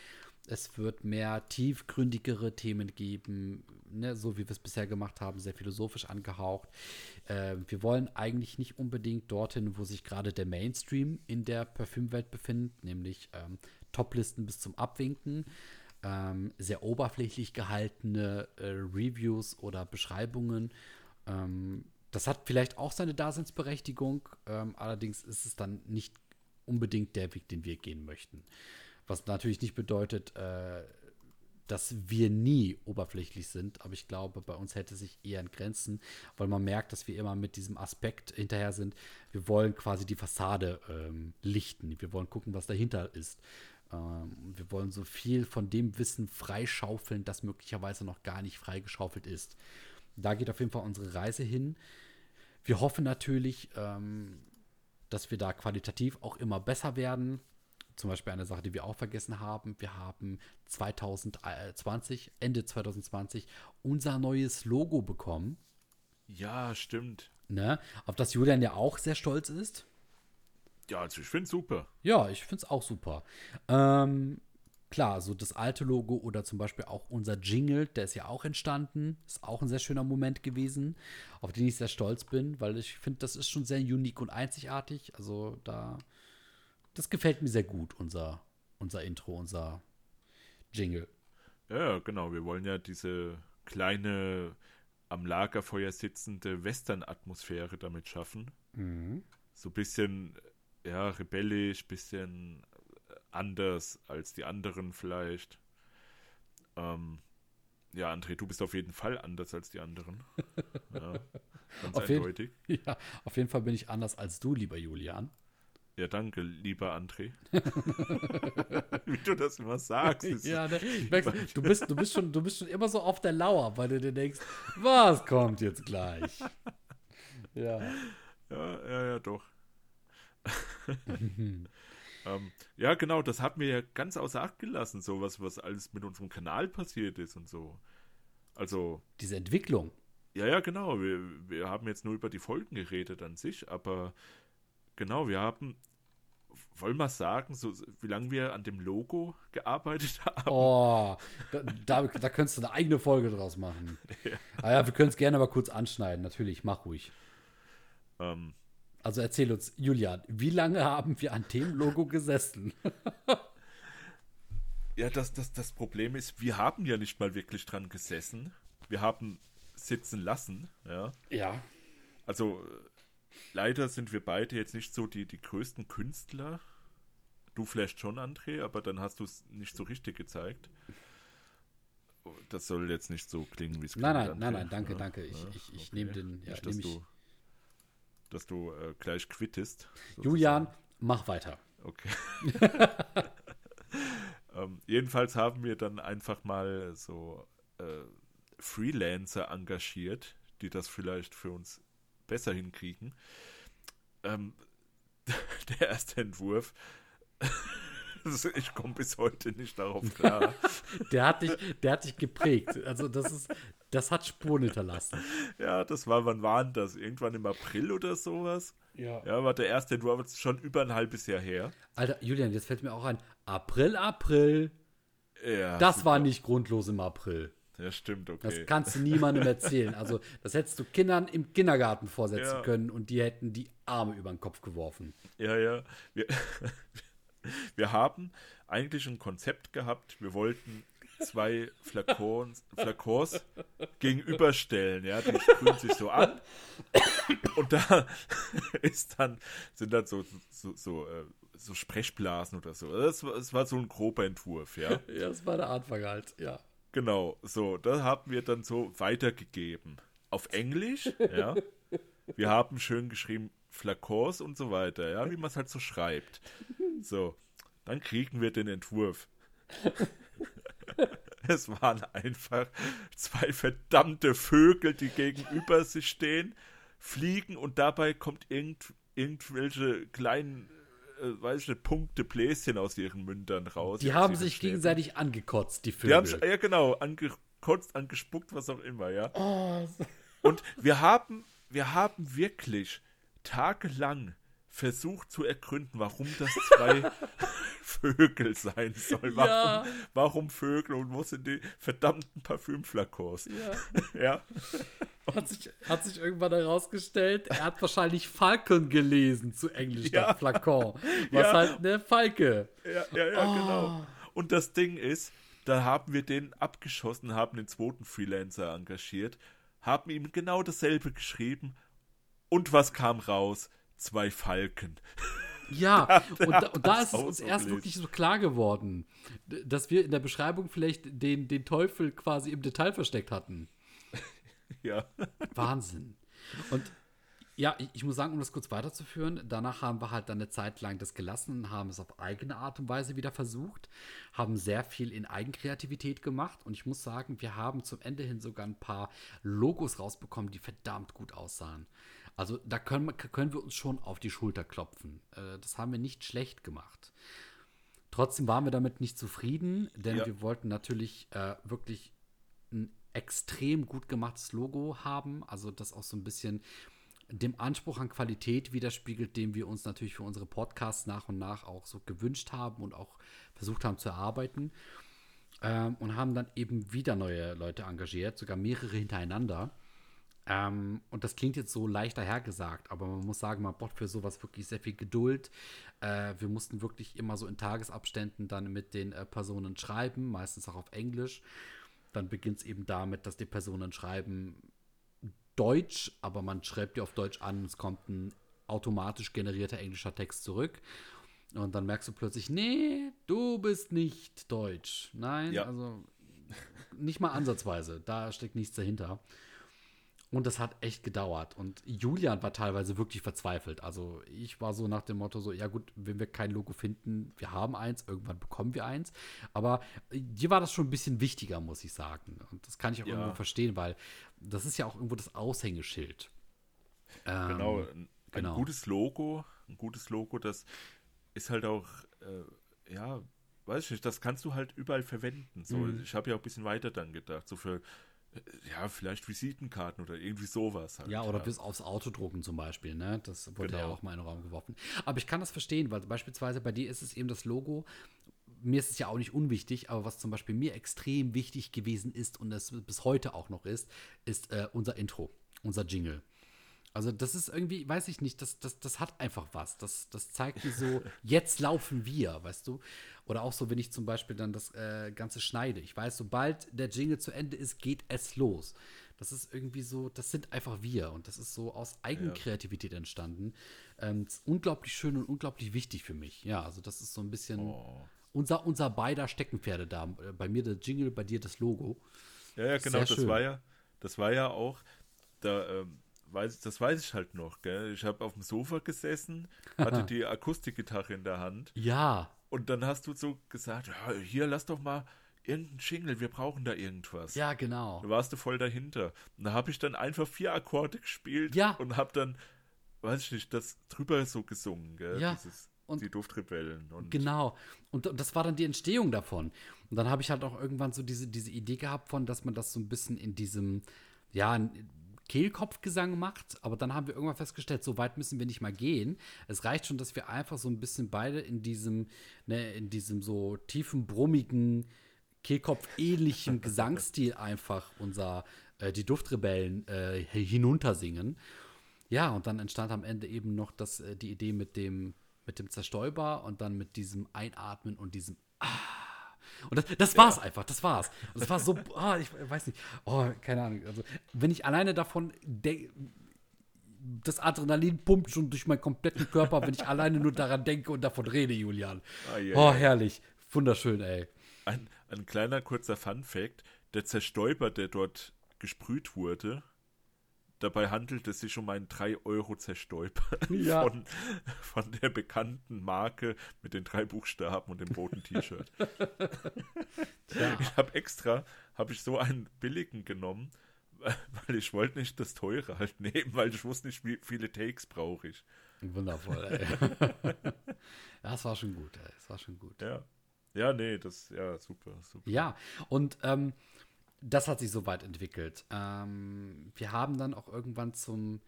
S1: Es wird mehr tiefgründigere Themen geben, ne, so wie wir es bisher gemacht haben, sehr philosophisch angehaucht. Äh, wir wollen eigentlich nicht unbedingt dorthin, wo sich gerade der Mainstream in der Parfümwelt befindet, nämlich ähm, Toplisten bis zum Abwinken, ähm, sehr oberflächlich gehaltene äh, Reviews oder Beschreibungen. Ähm, das hat vielleicht auch seine Daseinsberechtigung, ähm, allerdings ist es dann nicht unbedingt der Weg, den wir gehen möchten. Was natürlich nicht bedeutet, äh, dass wir nie oberflächlich sind, aber ich glaube, bei uns hält es sich eher in Grenzen, weil man merkt, dass wir immer mit diesem Aspekt hinterher sind. Wir wollen quasi die Fassade ähm, lichten. Wir wollen gucken, was dahinter ist. Ähm, wir wollen so viel von dem Wissen freischaufeln, das möglicherweise noch gar nicht freigeschaufelt ist. Da geht auf jeden Fall unsere Reise hin. Wir hoffen natürlich, ähm, dass wir da qualitativ auch immer besser werden zum Beispiel eine Sache, die wir auch vergessen haben. Wir haben 2020, Ende 2020, unser neues Logo bekommen.
S2: Ja, stimmt.
S1: Ne? Auf das Julian ja auch sehr stolz ist.
S2: Ja, also ich finde es super.
S1: Ja, ich finde es auch super. Ähm, klar, so das alte Logo oder zum Beispiel auch unser Jingle, der ist ja auch entstanden. Ist auch ein sehr schöner Moment gewesen, auf den ich sehr stolz bin, weil ich finde, das ist schon sehr unique und einzigartig. Also da das gefällt mir sehr gut, unser, unser Intro, unser Jingle.
S2: Ja, genau. Wir wollen ja diese kleine am Lagerfeuer sitzende Western-Atmosphäre damit schaffen.
S1: Mhm.
S2: So ein bisschen, ja, rebellisch, bisschen anders als die anderen vielleicht. Ähm, ja, André, du bist auf jeden Fall anders als die anderen. <laughs> Ja, ganz
S1: auf
S2: eindeutig.
S1: Jeden, <laughs> ja, auf jeden Fall bin ich anders als du, lieber Julian.
S2: Ja, danke, lieber André. <laughs> Wie du das immer sagst.
S1: ja, ne, du, bist, du, bist schon, du bist schon immer so auf der Lauer, weil du dir denkst, was kommt jetzt gleich? Ja.
S2: Ja, ja, ja, doch. Ähm, ja, genau, das hat mir ja ganz außer Acht gelassen, so was, was alles mit unserem Kanal passiert ist und so. Also.
S1: Diese Entwicklung.
S2: Ja, ja, genau. Wir, wir haben jetzt nur über die Folgen geredet an sich, aber Genau, wir haben, wollen wir sagen, so, wie lange wir an dem Logo gearbeitet <laughs> haben?
S1: Oh, da, da, da könntest du eine eigene Folge draus machen. <laughs> ja. Ah ja, wir können es gerne mal kurz anschneiden, natürlich, mach ruhig.
S2: Ähm,
S1: also erzähl uns, Julian, wie lange haben wir an dem Logo gesessen? <laughs>
S2: ja, das, das, das Problem ist, wir haben ja nicht mal wirklich dran gesessen. Wir haben sitzen lassen, ja.
S1: Ja.
S2: Also leider sind wir beide jetzt nicht so die, die größten Künstler. Du vielleicht schon, André, aber dann hast du es nicht so richtig gezeigt. Das soll jetzt nicht so klingen, wie es klingt.
S1: Nein, nein, nein, nein, danke, ja, danke. Ich, ja, ich, ich okay. nehme den. Ja,
S2: nicht, dass, du, dass du äh, gleich quittest.
S1: Sozusagen. Julian, mach weiter.
S2: Okay. <laughs> ähm, jedenfalls haben wir dann einfach mal so äh, Freelancer engagiert, die das vielleicht für uns besser hinkriegen. Ähm, <laughs> der erste Entwurf, <laughs> ich komme bis heute nicht darauf klar.
S1: der, hat dich, der hat dich geprägt. Also das ist, das hat Spuren hinterlassen. <laughs>
S2: Ja, das war, wann war das? Irgendwann im April oder sowas?
S1: Ja.
S2: Ja, war der erste Entwurf schon über ein halbes Jahr her.
S1: Alter, Julian, jetzt fällt mir auch ein, April, April.
S2: Ja.
S1: Das super. war nicht grundlos im April.
S2: Ja, stimmt, okay.
S1: Das kannst du niemandem erzählen. Also, das hättest du Kindern im Kindergarten vorsetzen ja. können und die hätten die Arme über den Kopf geworfen.
S2: Ja, ja. Wir, <laughs> wir haben eigentlich ein Konzept gehabt. Wir wollten zwei Flakons, Flakons gegenüberstellen, ja, die sprühen sich so an und da <laughs> ist dann, sind dann so, so, so, äh, so Sprechblasen oder so. Das war, das war so ein grober Entwurf, ja. <laughs>
S1: Ja, das war der Anfang halt, ja.
S2: Genau, so, das haben wir dann so weitergegeben. Auf Englisch, ja. Wir haben schön geschrieben Flakons und so weiter, ja, wie man es halt so schreibt. So, dann kriegen wir den Entwurf. Es waren einfach zwei verdammte Vögel, die gegenüber sich stehen, fliegen und dabei kommt irgend, irgendwelche kleinen, äh, weiß ich Punkte, Bläschen aus ihren Mündern raus.
S1: Die haben sich gegenseitig angekotzt, die Vögel.
S2: Die haben, ja, genau, angekotzt, angespuckt, was auch immer, ja.
S1: Oh.
S2: Und wir haben, wir haben wirklich tagelang versucht zu ergründen, warum das <laughs> zwei Vögel sein soll. Warum, ja. warum Vögel und wo sind die verdammten Parfümflakons? Ja. <laughs> ja.
S1: Hat sich, hat sich irgendwann herausgestellt, er hat wahrscheinlich Falcon gelesen zu Englisch ja. statt Flakon. <laughs> Was ja. halt eine Falke.
S2: Ja, ja, ja, oh. genau. Und das Ding ist, da haben wir den abgeschossen, haben den zweiten Freelancer engagiert, haben ihm genau dasselbe geschrieben. Und was kam raus? zwei Falken. <laughs>
S1: Ja, <laughs> und, da, und da ist es uns erst wirklich so klar geworden, dass wir in der Beschreibung vielleicht den, den Teufel quasi im Detail versteckt hatten. <laughs>
S2: Ja.
S1: Wahnsinn. Und ja, ich, ich, muss sagen, um das kurz weiterzuführen, danach haben wir halt dann eine Zeit lang das gelassen, haben es auf eigene Art und Weise wieder versucht, haben sehr viel in Eigenkreativität gemacht und ich muss sagen, wir haben zum Ende hin sogar ein paar Logos rausbekommen, die verdammt gut aussahen. Also da können, können wir uns schon auf die Schulter klopfen. Äh, das haben wir nicht schlecht gemacht. Trotzdem waren wir damit nicht zufrieden, denn ja. wir wollten natürlich äh, wirklich ein extrem gut gemachtes Logo haben, also das auch so ein bisschen dem Anspruch an Qualität widerspiegelt, den wir uns natürlich für unsere Podcasts nach und nach auch so gewünscht haben und auch versucht haben zu erarbeiten. Ähm, und haben dann eben wieder neue Leute engagiert, sogar mehrere hintereinander. Ähm, und das klingt jetzt so leicht dahergesagt, aber man muss sagen, man braucht für sowas wirklich sehr viel Geduld. Äh, wir mussten wirklich immer so in Tagesabständen dann mit den äh, Personen schreiben, meistens auch auf Englisch. Dann beginnt es eben damit, dass die Personen schreiben Deutsch, aber man schreibt die auf Deutsch an und es kommt ein automatisch generierter englischer Text zurück. Und dann merkst du plötzlich, nee, du bist nicht Deutsch. Nein, ja. also nicht mal ansatzweise. Da steckt nichts dahinter. Und das hat echt gedauert. Und Julian war teilweise wirklich verzweifelt. Also ich war so nach dem Motto so, ja gut, wenn wir kein Logo finden, wir haben eins, irgendwann bekommen wir eins. Aber dir war das schon ein bisschen wichtiger, muss ich sagen. Und das kann ich auch ja. irgendwo verstehen, weil das ist ja auch irgendwo das Aushängeschild.
S2: Ähm, genau, ein, genau. gutes Logo, ein gutes Logo, das ist halt auch, äh, ja, weiß ich nicht, das kannst du halt überall verwenden. So, mhm. ich habe ja auch ein bisschen weiter dann gedacht, so für ja, vielleicht Visitenkarten oder irgendwie sowas. Halt,
S1: ja, oder ja. bis aufs Auto drucken zum Beispiel, ne? Das wurde genau. ja auch mal in den Raum geworfen. Aber ich kann das verstehen, weil beispielsweise bei dir ist es eben das Logo. Mir ist es ja auch nicht unwichtig, aber was zum Beispiel mir extrem wichtig gewesen ist und es bis heute auch noch ist, ist äh, unser Intro, unser Jingle. Also das ist irgendwie, weiß ich nicht, das, das, das hat einfach was. Das, das zeigt mir so, <laughs> jetzt laufen wir, weißt du? Oder auch so, wenn ich zum Beispiel dann das äh, Ganze schneide. Ich weiß, sobald der Jingle zu Ende ist, geht es los. Das ist irgendwie so, das sind einfach wir. Und das ist so aus Eigenkreativität ja. entstanden. Ähm, unglaublich schön und unglaublich wichtig für mich. Ja, also das ist so ein bisschen oh. unser, unser beider Steckenpferde da. Äh, bei mir der Jingle, bei dir das Logo.
S2: Ja, ja, genau, das war ja, das war ja auch, da, ähm, weiß, das weiß ich halt noch, gell? Ich habe auf dem Sofa gesessen, hatte <laughs> die Akustikgitarre in der Hand.
S1: Ja.
S2: Und dann hast du so gesagt, ja, hier, lass doch mal irgendeinen Jingle, wir brauchen da irgendwas.
S1: Ja, genau.
S2: Da warst du voll dahinter. Und da habe ich dann einfach vier Akkorde gespielt
S1: ja.
S2: und habe dann, weiß ich nicht, das drüber so gesungen, gell?
S1: Ja. Dieses,
S2: und die Duftrebellen.
S1: Und genau. Und, und das war dann die Entstehung davon. Und dann habe ich halt auch irgendwann so diese, diese Idee gehabt von, dass man das so ein bisschen in diesem, ja, Kehlkopfgesang macht, aber dann haben wir irgendwann festgestellt, so weit müssen wir nicht mal gehen. Es reicht schon, dass wir einfach so ein bisschen beide in diesem, ne, in diesem so tiefen, brummigen, Kehlkopf-ähnlichen <laughs> Gesangsstil einfach unser, äh, die Duftrebellen äh, hinuntersingen. Ja, und dann entstand am Ende eben noch das, äh, die Idee mit dem, mit dem Zerstäuber und dann mit diesem Einatmen und diesem Ah. Und das, das war's ja. einfach, das war's. Und das war so, oh, <laughs> ich weiß nicht, oh, keine Ahnung. Also, wenn ich alleine davon denke, das Adrenalin pumpt schon durch meinen kompletten Körper, wenn ich alleine nur daran denke und davon rede, Julian. Ah, yeah. Oh, herrlich. Wunderschön, ey.
S2: Ein, ein kleiner kurzer Fun-Fact: Der Zerstäuber, der dort gesprüht wurde, dabei handelt es sich um einen 3-Euro-Zerstäuber <laughs>
S1: Ja.
S2: von, von der bekannten Marke mit den drei Buchstaben und dem roten T-Shirt. <laughs>
S1: Ja.
S2: Ich habe extra, habe ich so einen billigen genommen, weil ich wollte nicht das teure halt nehmen, weil ich wusste nicht, wie viele Takes brauche ich.
S1: Wundervoll, ey. ja, <laughs> das war schon gut, ey. Das war schon gut.
S2: Ja. Ja, nee, das, ja, super, super.
S1: Ja, und ähm, das hat sich so weit entwickelt. Ähm, wir haben dann auch irgendwann zum,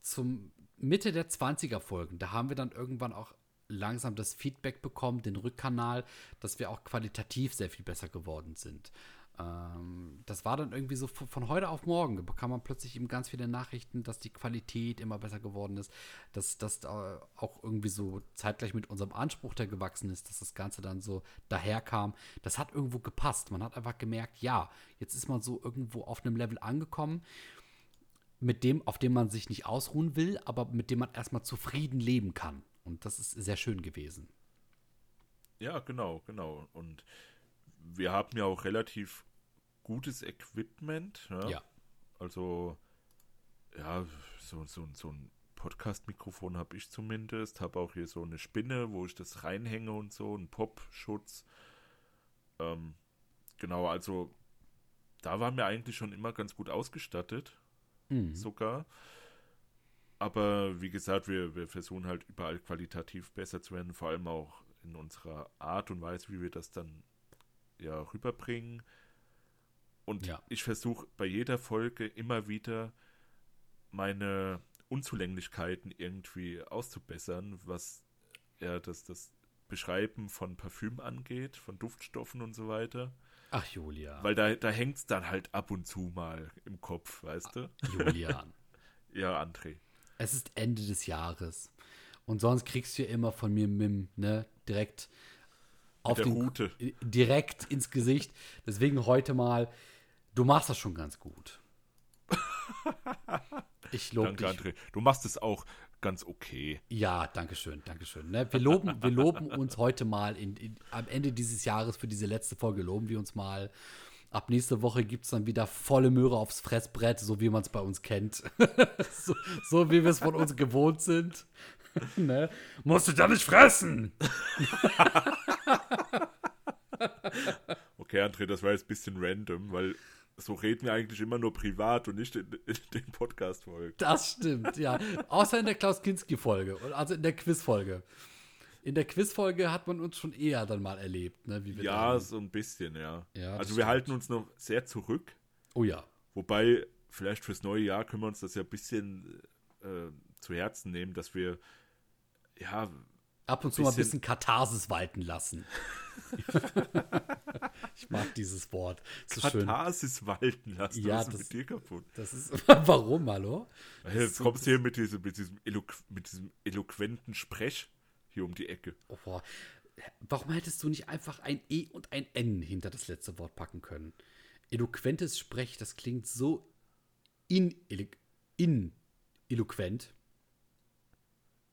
S1: zum Mitte der 20er Folgen, da haben wir dann irgendwann auch langsam das Feedback bekommen, den Rückkanal, dass wir auch qualitativ sehr viel besser geworden sind. Ähm, das war dann irgendwie so von, heute auf morgen, bekam man plötzlich eben ganz viele Nachrichten, dass die Qualität immer besser geworden ist, dass das auch irgendwie so zeitgleich mit unserem Anspruch, der gewachsen ist, dass das Ganze dann so daherkam. Das hat irgendwo gepasst. Man hat einfach gemerkt, ja, jetzt ist man so irgendwo auf einem Level angekommen, mit dem, auf dem man sich nicht ausruhen will, aber mit dem man erstmal zufrieden leben kann. Und das ist sehr schön gewesen.
S2: Ja, genau, genau. Und wir haben ja auch relativ gutes Equipment. Ja.
S1: Ja.
S2: Also, ja, so, so, so ein Podcast-Mikrofon habe ich zumindest. Habe auch hier so eine Spinne, wo ich das reinhänge und so, ein Pop-Schutz. Ähm, genau, also da waren wir eigentlich schon immer ganz gut ausgestattet,
S1: Mhm.
S2: sogar. Aber wie gesagt, wir, wir versuchen halt überall qualitativ besser zu werden, vor allem auch in unserer Art und Weise, wie wir das dann ja rüberbringen. Und
S1: Ja.
S2: ich versuche bei jeder Folge immer wieder meine Unzulänglichkeiten irgendwie auszubessern, was ja das, das Beschreiben von Parfüm angeht, von Duftstoffen und so weiter.
S1: Ach, Julian.
S2: Weil da, da hängt es dann halt ab und zu mal im Kopf, weißt du?
S1: Julian. <laughs>
S2: Ja, André.
S1: Es ist Ende des Jahres. Und sonst kriegst du ja immer von mir Mim, ne? Direkt auf
S2: der
S1: den
S2: Rute.
S1: äh, direkt ins Gesicht. Deswegen heute mal, du machst das schon ganz gut. <laughs> Ich lobe
S2: Danke,
S1: dich.
S2: André. Du machst es auch ganz okay.
S1: Ja, danke schön, danke schön. Ne? Wir, loben, wir loben uns heute mal in, in, am Ende dieses Jahres für diese letzte Folge loben wir uns mal. Ab nächste Woche gibt es dann wieder volle Möhre aufs Fressbrett, so wie man es bei uns kennt. <laughs> so, so wie wir es von uns gewohnt sind. <laughs> ne? Musst du da nicht fressen!
S2: Okay, André, das war jetzt ein bisschen random, weil so reden wir eigentlich immer nur privat und nicht in, in den Podcast-Folgen.
S1: Das stimmt, ja. Außer in der Klaus-Kinski-Folge, also in der Quiz-Folge. In der Quiz-Folge hat man uns schon eher dann mal erlebt, ne?
S2: Ja,
S1: dann,
S2: so ein bisschen, ja.
S1: Ja,
S2: also wir
S1: stimmt.
S2: halten uns noch sehr zurück,
S1: Oh ja.
S2: wobei vielleicht fürs neue Jahr können wir uns das ja ein bisschen äh, zu Herzen nehmen, dass wir ja
S1: Ab und zu mal ein
S2: Bisschen-
S1: Katharsis walten lassen. <laughs> ich mag dieses Wort. Das.
S2: Katharsis walten lassen.
S1: Ja,
S2: Was ist
S1: das-
S2: mit dir kaputt?
S1: Das ist <laughs> warum, hallo?
S2: Hey, Jetzt kommst du hier mit diesem, mit, diesem mit diesem eloquenten Sprech hier um die Ecke.
S1: Oh, boah. Warum hättest du nicht einfach ein E und ein N hinter das letzte Wort packen können? Eloquentes Sprech, das klingt so in, in eloquent.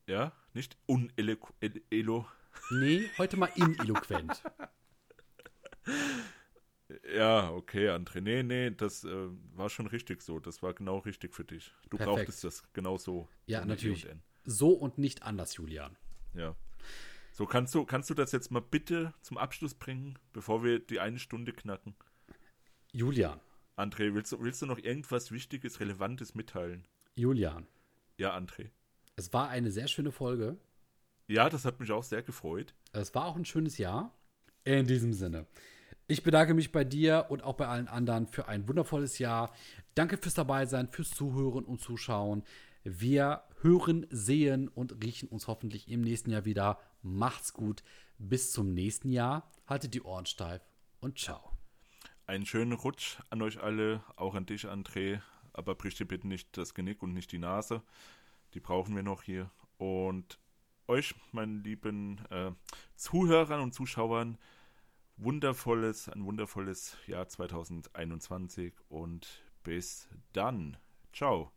S2: Ja, nicht unelo... Elo
S1: Nee, heute mal ineloquent. <laughs>
S2: ja, okay, André. Nee, nee, das äh, war schon richtig so. Das war genau richtig für dich. Du
S1: Perfekt.
S2: brauchtest das genau so.
S1: Ja,
S2: E
S1: natürlich.
S2: und N.
S1: So und nicht anders, Julian.
S2: Ja. So, kannst du, kannst du das jetzt mal bitte zum Abschluss bringen, bevor wir die eine Stunde knacken?
S1: Julian,
S2: André, willst du, willst du noch irgendwas Wichtiges, Relevantes mitteilen?
S1: Julian.
S2: Ja, André.
S1: Es war eine sehr schöne Folge.
S2: Ja, das hat mich auch sehr gefreut.
S1: Es war auch ein schönes Jahr. In diesem Sinne. Ich bedanke mich bei dir und auch bei allen anderen für ein wundervolles Jahr. Danke fürs Dabeisein, fürs Zuhören und Zuschauen. Wir hören, sehen und riechen uns hoffentlich im nächsten Jahr wieder. Macht's gut. Bis zum nächsten Jahr. Haltet die Ohren steif und ciao.
S2: Einen schönen Rutsch an euch alle, auch an dich, André. Aber brich dir bitte nicht das Genick und nicht die Nase. Die brauchen wir noch hier. Und euch, meinen lieben äh, Zuhörern und Zuschauern, wundervolles, ein wundervolles Jahr 2021 und bis dann. Ciao.